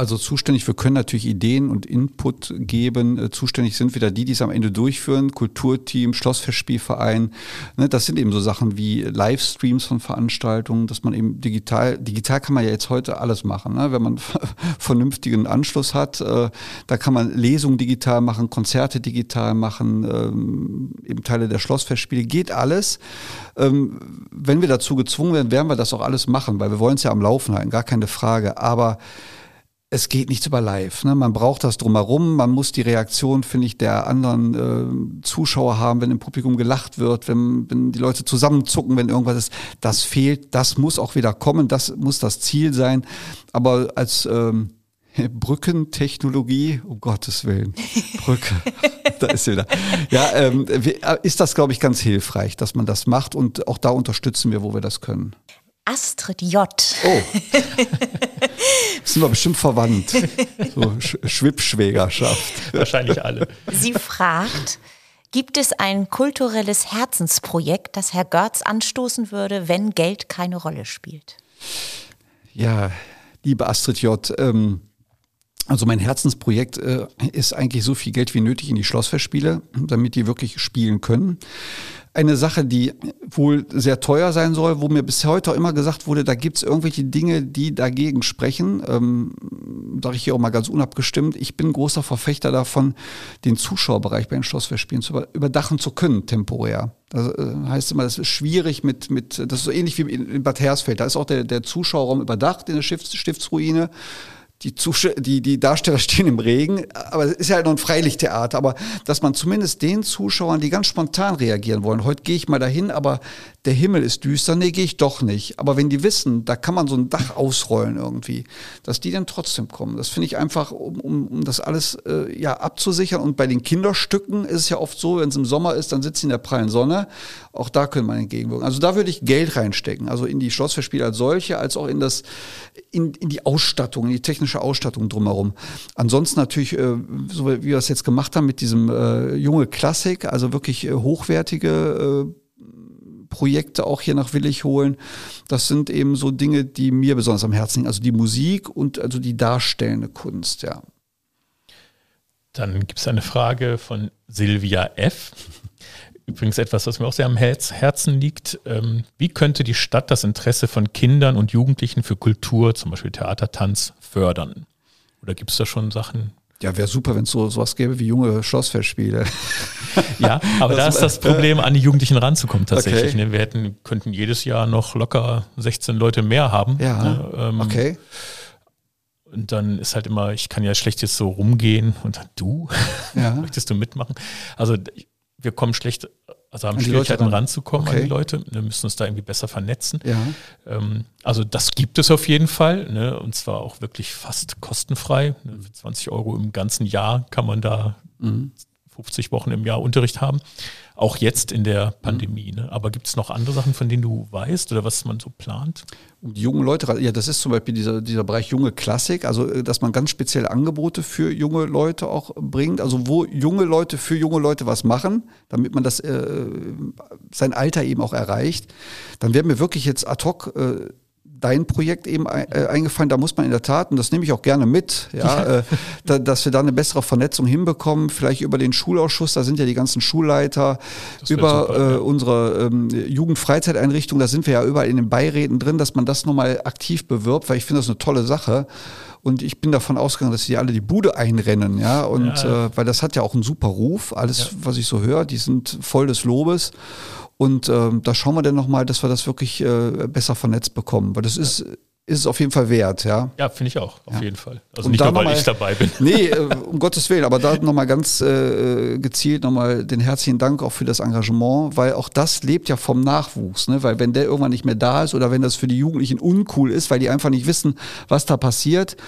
Also zuständig, wir können natürlich Ideen und Input geben. Äh, zuständig sind wieder die, die es am Ende durchführen. Kulturteam, Schlossfestspielverein. Ne, das sind eben so Sachen wie Livestreams von Veranstaltungen, dass man eben digital, digital kann man ja jetzt heute alles machen. Ne? Wenn man vernünftigen Anschluss hat, äh, da kann man Lesungen digital machen, Konzerte digital machen, ähm, eben Teile der Schlossfestspiele, geht alles. Ähm, wenn wir dazu gezwungen werden, werden wir das auch alles machen, weil wir wollen es ja am Laufen halten, gar keine Frage. Aber es geht nichts über live. Ne? Man braucht das drumherum. Man muss die Reaktion, finde ich, der anderen äh, Zuschauer haben, wenn im Publikum gelacht wird, wenn, wenn die Leute zusammenzucken, wenn irgendwas ist. Das fehlt. Das muss auch wieder kommen. Das muss das Ziel sein. Aber als ähm, Brückentechnologie, um Gottes Willen, Brücke, da ist sie wieder. Ja, ähm, ist das, glaube ich, ganz hilfreich, dass man das macht und auch da unterstützen wir, wo wir das können. Astrid J. Oh. sind wir bestimmt verwandt. So Sch Schwippschwägerschaft. Wahrscheinlich alle. Sie fragt, gibt es ein kulturelles Herzensprojekt, das Herr Görz anstoßen würde, wenn Geld keine Rolle spielt? Ja, liebe Astrid J., ähm, also mein Herzensprojekt äh, ist eigentlich so viel Geld wie nötig in die Schlossfestspiele, damit die wirklich spielen können. Eine Sache, die wohl sehr teuer sein soll, wo mir bis heute auch immer gesagt wurde, da gibt's irgendwelche Dinge, die dagegen sprechen. Ähm, Sage ich hier auch mal ganz unabgestimmt. Ich bin großer Verfechter davon, den Zuschauerbereich bei den Schlossfestspielen zu überdachen zu können, temporär. Das äh, heißt immer, das ist schwierig mit, mit das ist so ähnlich wie in Bad Hersfeld. Da ist auch der, der Zuschauerraum überdacht in der Stifts, Stiftsruine die, Zusch die, die Darsteller stehen im Regen, aber es ist ja halt noch ein Freilichttheater, aber dass man zumindest den Zuschauern, die ganz spontan reagieren wollen, heute gehe ich mal dahin, aber der Himmel ist düster, nee, gehe ich doch nicht. Aber wenn die wissen, da kann man so ein Dach ausrollen irgendwie, dass die dann trotzdem kommen. Das finde ich einfach, um, um, um das alles äh, ja abzusichern. Und bei den Kinderstücken ist es ja oft so, wenn es im Sommer ist, dann sitzen sie in der prallen Sonne. Auch da können man entgegenwirken. Also da würde ich Geld reinstecken, also in die Schlossverspiele als solche, als auch in das, in, in die Ausstattung, in die technische Ausstattung drumherum. Ansonsten natürlich, äh, so wie wir das jetzt gemacht haben mit diesem äh, junge Klassik, also wirklich äh, hochwertige Projekte auch hier nach Willig holen. Das sind eben so Dinge, die mir besonders am Herzen liegen. Also die Musik und also die darstellende Kunst, ja. Dann gibt es eine Frage von Silvia F. Übrigens etwas, was mir auch sehr am Herzen liegt. Ähm, wie könnte die Stadt das Interesse von Kindern und Jugendlichen für Kultur, zum Beispiel Theater, Tanz, fördern? Oder gibt es da schon Sachen, ja, wäre super, wenn es so sowas gäbe wie junge Schlossfestspiele. ja, aber da ist das Problem, an die Jugendlichen ranzukommen tatsächlich. Okay. Ne? Wir hätten, könnten jedes Jahr noch locker 16 Leute mehr haben. Ja, ne? ähm, okay. Und dann ist halt immer, ich kann ja schlecht jetzt so rumgehen und dann, du, ja. möchtest du mitmachen? Also wir kommen schlecht also haben Schwierigkeiten ranzukommen okay. an die Leute. Wir müssen uns da irgendwie besser vernetzen. Ja. Ähm, also das gibt es auf jeden Fall. Ne? Und zwar auch wirklich fast kostenfrei. Ne? Für 20 Euro im ganzen Jahr kann man da mhm. 50 Wochen im Jahr Unterricht haben. Auch jetzt in der Pandemie. Ne? Aber gibt es noch andere Sachen, von denen du weißt oder was man so plant? Die jungen Leute, ja, das ist zum Beispiel dieser, dieser Bereich junge Klassik, also äh, dass man ganz spezielle Angebote für junge Leute auch bringt, also wo junge Leute für junge Leute was machen, damit man das äh, sein Alter eben auch erreicht. Dann werden mir wirklich jetzt ad hoc äh, dein Projekt eben äh, eingefallen. Da muss man in der Tat, und das nehme ich auch gerne mit, ja, äh, da, dass wir da eine bessere Vernetzung hinbekommen, vielleicht über den Schulausschuss, da sind ja die ganzen Schulleiter, über super, äh, ja. unsere ähm, Jugendfreizeiteinrichtung, da sind wir ja überall in den Beiräten drin, dass man das nochmal aktiv bewirbt, weil ich finde das eine tolle Sache. Und ich bin davon ausgegangen, dass sie alle die Bude einrennen, ja. Und ja. Äh, weil das hat ja auch einen super Ruf, alles, ja. was ich so höre, die sind voll des Lobes. Und ähm, da schauen wir dann nochmal, dass wir das wirklich äh, besser vernetzt bekommen. Weil das ist, ist es auf jeden Fall wert, ja. Ja, finde ich auch, auf ja. jeden Fall. Also und nicht nur, weil mal, ich dabei bin. Nee, äh, um Gottes Willen, aber da nochmal ganz äh, gezielt nochmal den herzlichen Dank auch für das Engagement, weil auch das lebt ja vom Nachwuchs, ne? Weil wenn der irgendwann nicht mehr da ist oder wenn das für die Jugendlichen uncool ist, weil die einfach nicht wissen, was da passiert,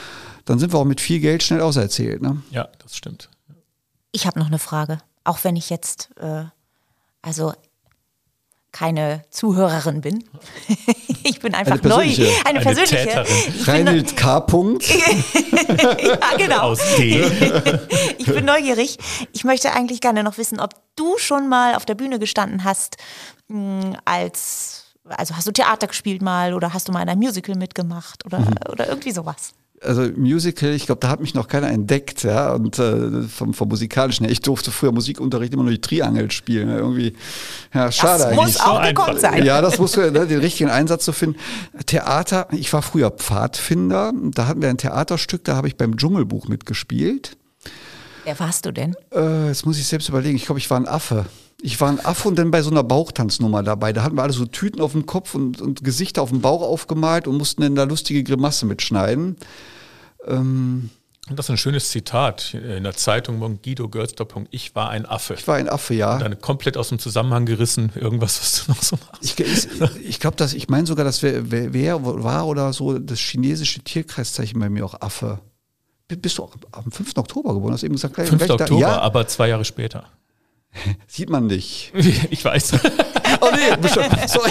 dann sind wir auch mit viel Geld schnell auserzählt, ne? Ja, das stimmt. Ich habe noch eine Frage, auch wenn ich jetzt, äh, also keine Zuhörerin bin. ich bin einfach eine neu. Eine, eine persönliche. Reinhild K. Punkt. ja, genau. Aus D. ich bin neugierig. Ich möchte eigentlich gerne noch wissen, ob du schon mal auf der Bühne gestanden hast hm, als, also hast du Theater gespielt mal oder hast du mal in einem Musical mitgemacht oder, mhm. oder irgendwie sowas? Also Musical, ich glaube, da hat mich noch keiner entdeckt, ja. Und äh, vom, vom musikalischen her, ich durfte früher Musikunterricht immer nur die Triangel spielen. Ja, irgendwie, ja, schade das eigentlich. Muss auch gekonnt sein. Ja, das muss ne, den richtigen Einsatz zu finden. Theater, ich war früher Pfadfinder. Da hatten wir ein Theaterstück, da habe ich beim Dschungelbuch mitgespielt. Wer warst du denn? Äh, jetzt muss ich selbst überlegen. Ich glaube, ich war ein Affe. Ich war ein Affe und dann bei so einer Bauchtanznummer dabei. Da hatten wir alle so Tüten auf dem Kopf und, und Gesichter auf dem Bauch aufgemalt und mussten dann da lustige Grimasse mitschneiden. Ähm, das ist ein schönes Zitat in der Zeitung Guido Görz-Doppelpunkt. Ich war ein Affe. Ich war ein Affe, ja. Und dann komplett aus dem Zusammenhang gerissen, irgendwas, was du noch so machst. Ich, ich, ich glaube, dass ich meine sogar, dass wer, wer, war oder so das chinesische Tierkreiszeichen bei mir auch Affe. Bist du auch am 5. Oktober geboren? Hast du eben gesagt, 5. Oktober, ja? aber zwei Jahre später. Sieht man nicht. Ich weiß. Oh nee, bestimmt. Sorry.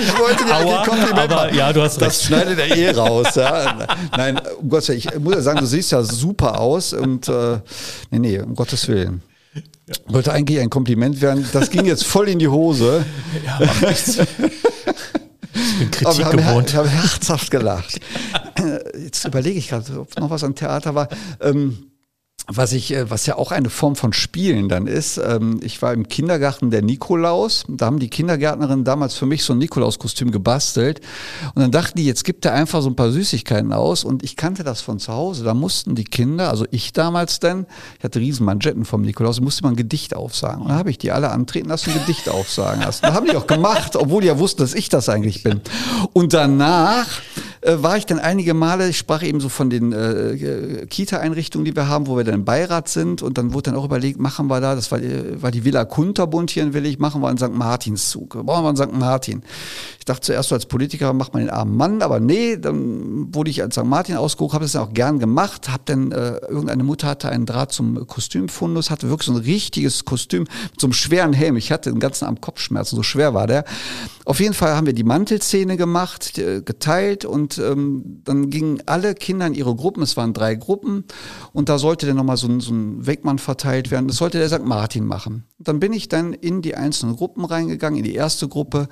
Ich wollte dir Aua, ein Kompliment aber machen. ja, du hast Das recht. schneidet er eh raus. Ja. Nein, um Gottes Willen, ich muss ja sagen, du siehst ja super aus und äh, nee, nee, um Gottes Willen. Wollte eigentlich ein Kompliment werden. Das ging jetzt voll in die Hose. Ja. Ich bin Aber Kritik wir haben, her- gewohnt. wir haben herzhaft gelacht. Jetzt überlege ich gerade, ob noch was am Theater war. Ähm, was ich, äh, was ja auch eine Form von Spielen dann ist. Ähm, ich war im Kindergarten der Nikolaus. Da haben die Kindergärtnerinnen damals für mich so ein Nikolauskostüm gebastelt. Und dann dachten die, jetzt gibt er einfach so ein paar Süßigkeiten aus. Und ich kannte das von zu Hause. Da mussten die Kinder, also ich damals dann, ich hatte riesen Manschetten vom Nikolaus, musste man ein Gedicht aufsagen. Und dann habe ich die alle antreten lassen, ein Gedicht aufsagen lassen. Da haben die auch gemacht, obwohl die ja wussten, dass ich das eigentlich bin. Und danach äh, war ich dann einige Male, ich sprach eben so von den äh, Kita-Einrichtungen, die wir haben, wo wir dann im Beirat sind und dann wurde dann auch überlegt, machen wir da, das war, die- war die Villa Kunterbund hier in Willig, machen wir einen St. Martinszug, bauen wir einen St. Martin. Ich dachte zuerst so als Politiker macht man den armen Mann, aber nee, dann wurde ich als St. Martin ausgeguckt, habe das dann auch gern gemacht, habe dann, äh, irgendeine Mutter hatte einen Draht zum Kostümfundus, hatte wirklich so ein richtiges Kostüm mit so einem schweren Helm. Ich hatte den ganzen Abend Kopfschmerzen, so schwer war der. Auf jeden Fall haben wir die Mantelszene gemacht, äh, geteilt und ähm, dann gingen alle Kinder in ihre Gruppen, es waren drei Gruppen und da sollte dann nochmal so ein, so ein Wegmann verteilt werden. Das sollte der St. Martin machen. Dann bin ich dann in die einzelnen Gruppen reingegangen, in die erste Gruppe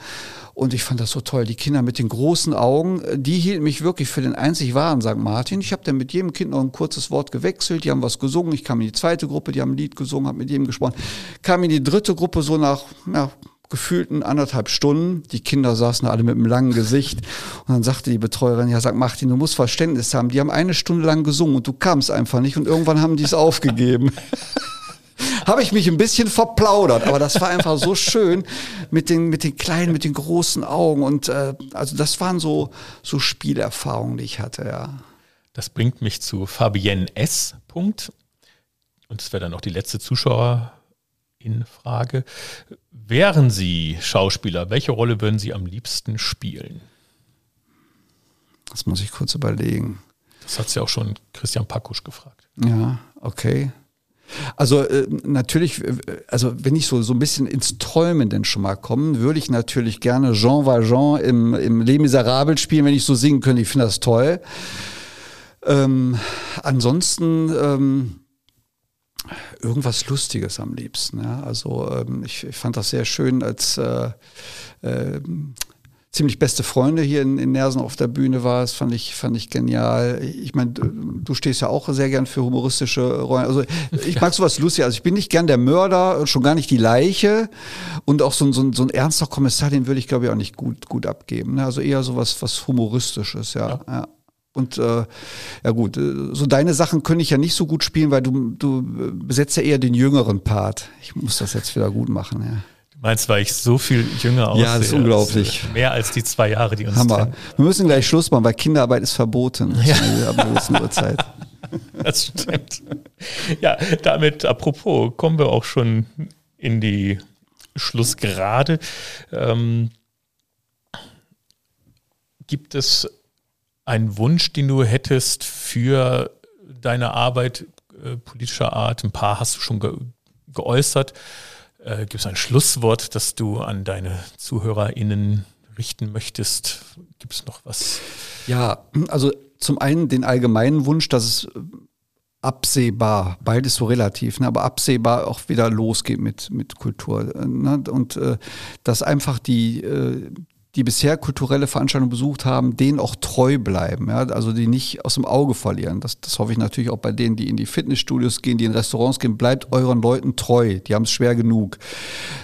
und ich fand das so toll. Die Kinder mit den großen Augen, die hielten mich wirklich für den einzig wahren St. Martin. Ich habe dann mit jedem Kind noch ein kurzes Wort gewechselt, die haben was gesungen. Ich kam in die zweite Gruppe, die haben ein Lied gesungen, habe mit jedem gesprochen. Kam in die dritte Gruppe so nach, ja, gefühlten anderthalb Stunden. Die Kinder saßen alle mit einem langen Gesicht. Und dann sagte die Betreuerin, ja, sag Martin, du musst Verständnis haben. Die haben eine Stunde lang gesungen und du kamst einfach nicht. Und irgendwann haben die es aufgegeben. Habe ich mich ein bisschen verplaudert, aber das war einfach so schön mit den, mit den kleinen, mit den großen Augen. Und äh, also das waren so, so Spielerfahrungen, die ich hatte, ja. Das bringt mich zu Fabienne S. Punkt. Und das wäre dann auch die letzte Zuschauerin-Frage. Wären Sie Schauspieler, welche Rolle würden Sie am liebsten spielen? Das muss ich kurz überlegen. Das hat ja auch schon Christian Pakusch gefragt. Ja, okay. Also äh, natürlich, also wenn ich so, so ein bisschen ins Träumen denn schon mal komme, würde ich natürlich gerne Jean Valjean im, im Les Miserables spielen, wenn ich so singen könnte. Ich finde das toll. Ähm, ansonsten ähm, irgendwas Lustiges am liebsten. Ja? Also ähm, ich, ich fand das sehr schön, als äh, äh, ziemlich beste Freunde hier in, in Nersen auf der Bühne war. Das fand ich, fand ich genial. Ich meine, du, du stehst ja auch sehr gern für humoristische Rollen. Also ich mag sowas lustig. Also ich bin nicht gern der Mörder, schon gar nicht die Leiche. Und auch so, ein- so, ein- so ein ernster Kommissar, den würde ich, glaube ich, auch nicht gut, gut abgeben. ne? Also eher sowas was Humoristisches, ja. ja. Und äh, ja gut, äh, so deine Sachen könnte ich ja nicht so gut spielen, weil du, du besetzt ja eher den jüngeren Part. Ich muss das jetzt wieder gut machen, ja. Du meinst, weil ich so viel jünger aussehe? Ja, das ist unglaublich. als, Mehr als die zwei Jahre, die uns Hammer. trennen. Wir müssen gleich Schluss machen, weil Kinderarbeit ist verboten. Ja. Gewissen Uhrzeit. Das stimmt. Ja, damit, apropos, kommen wir auch schon in die Schlussgerade. Ähm, gibt es einen Wunsch, den du hättest für deine Arbeit äh, politischer Art? Ein paar hast du schon ge geäußert. Äh, gibt es ein Schlusswort, das du an deine ZuhörerInnen richten möchtest? Gibt es noch was? Ja, also zum einen den allgemeinen Wunsch, dass es äh, absehbar, beides so relativ, ne, aber absehbar auch wieder losgeht mit, mit Kultur. äh, Ne, und äh, dass einfach die, äh, die bisher kulturelle Veranstaltungen besucht haben, denen auch treu bleiben. Ja? Also die nicht aus dem Auge verlieren. Das, das hoffe ich natürlich auch bei denen, die in die Fitnessstudios gehen, die in Restaurants gehen. Bleibt euren Leuten treu. Die haben es schwer genug.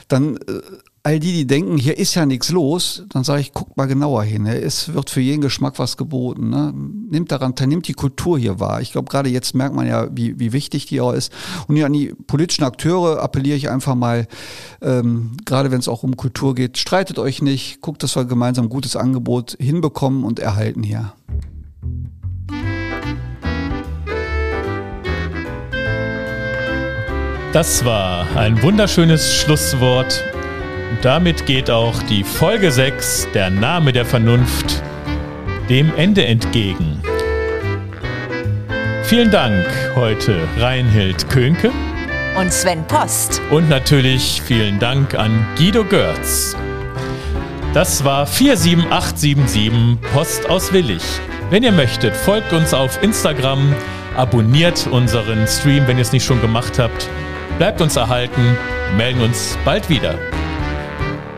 Dann äh, all die, die denken, hier ist ja nichts los, dann sage ich, guckt mal genauer hin. ne? Es wird für jeden Geschmack was geboten. Ne? Nimmt daran, nimmt die Kultur hier wahr. Ich glaube, gerade jetzt merkt man ja, wie, wie wichtig die auch ist. Und ja, an die politischen Akteure appelliere ich einfach mal, ähm, gerade wenn es auch um Kultur geht, streitet euch nicht, guckt, dass wir gemeinsam ein gutes Angebot hinbekommen und erhalten hier. Das war ein wunderschönes Schlusswort. Und damit geht auch die Folge 6, der Name der Vernunft, dem Ende entgegen. Vielen Dank heute Reinhild Könke und Sven Post. Und natürlich vielen Dank an Guido Görz. Das war 47877 Post aus Willig. Wenn ihr möchtet, folgt uns auf Instagram, abonniert unseren Stream, wenn ihr es nicht schon gemacht habt. Bleibt uns erhalten, melden uns bald wieder.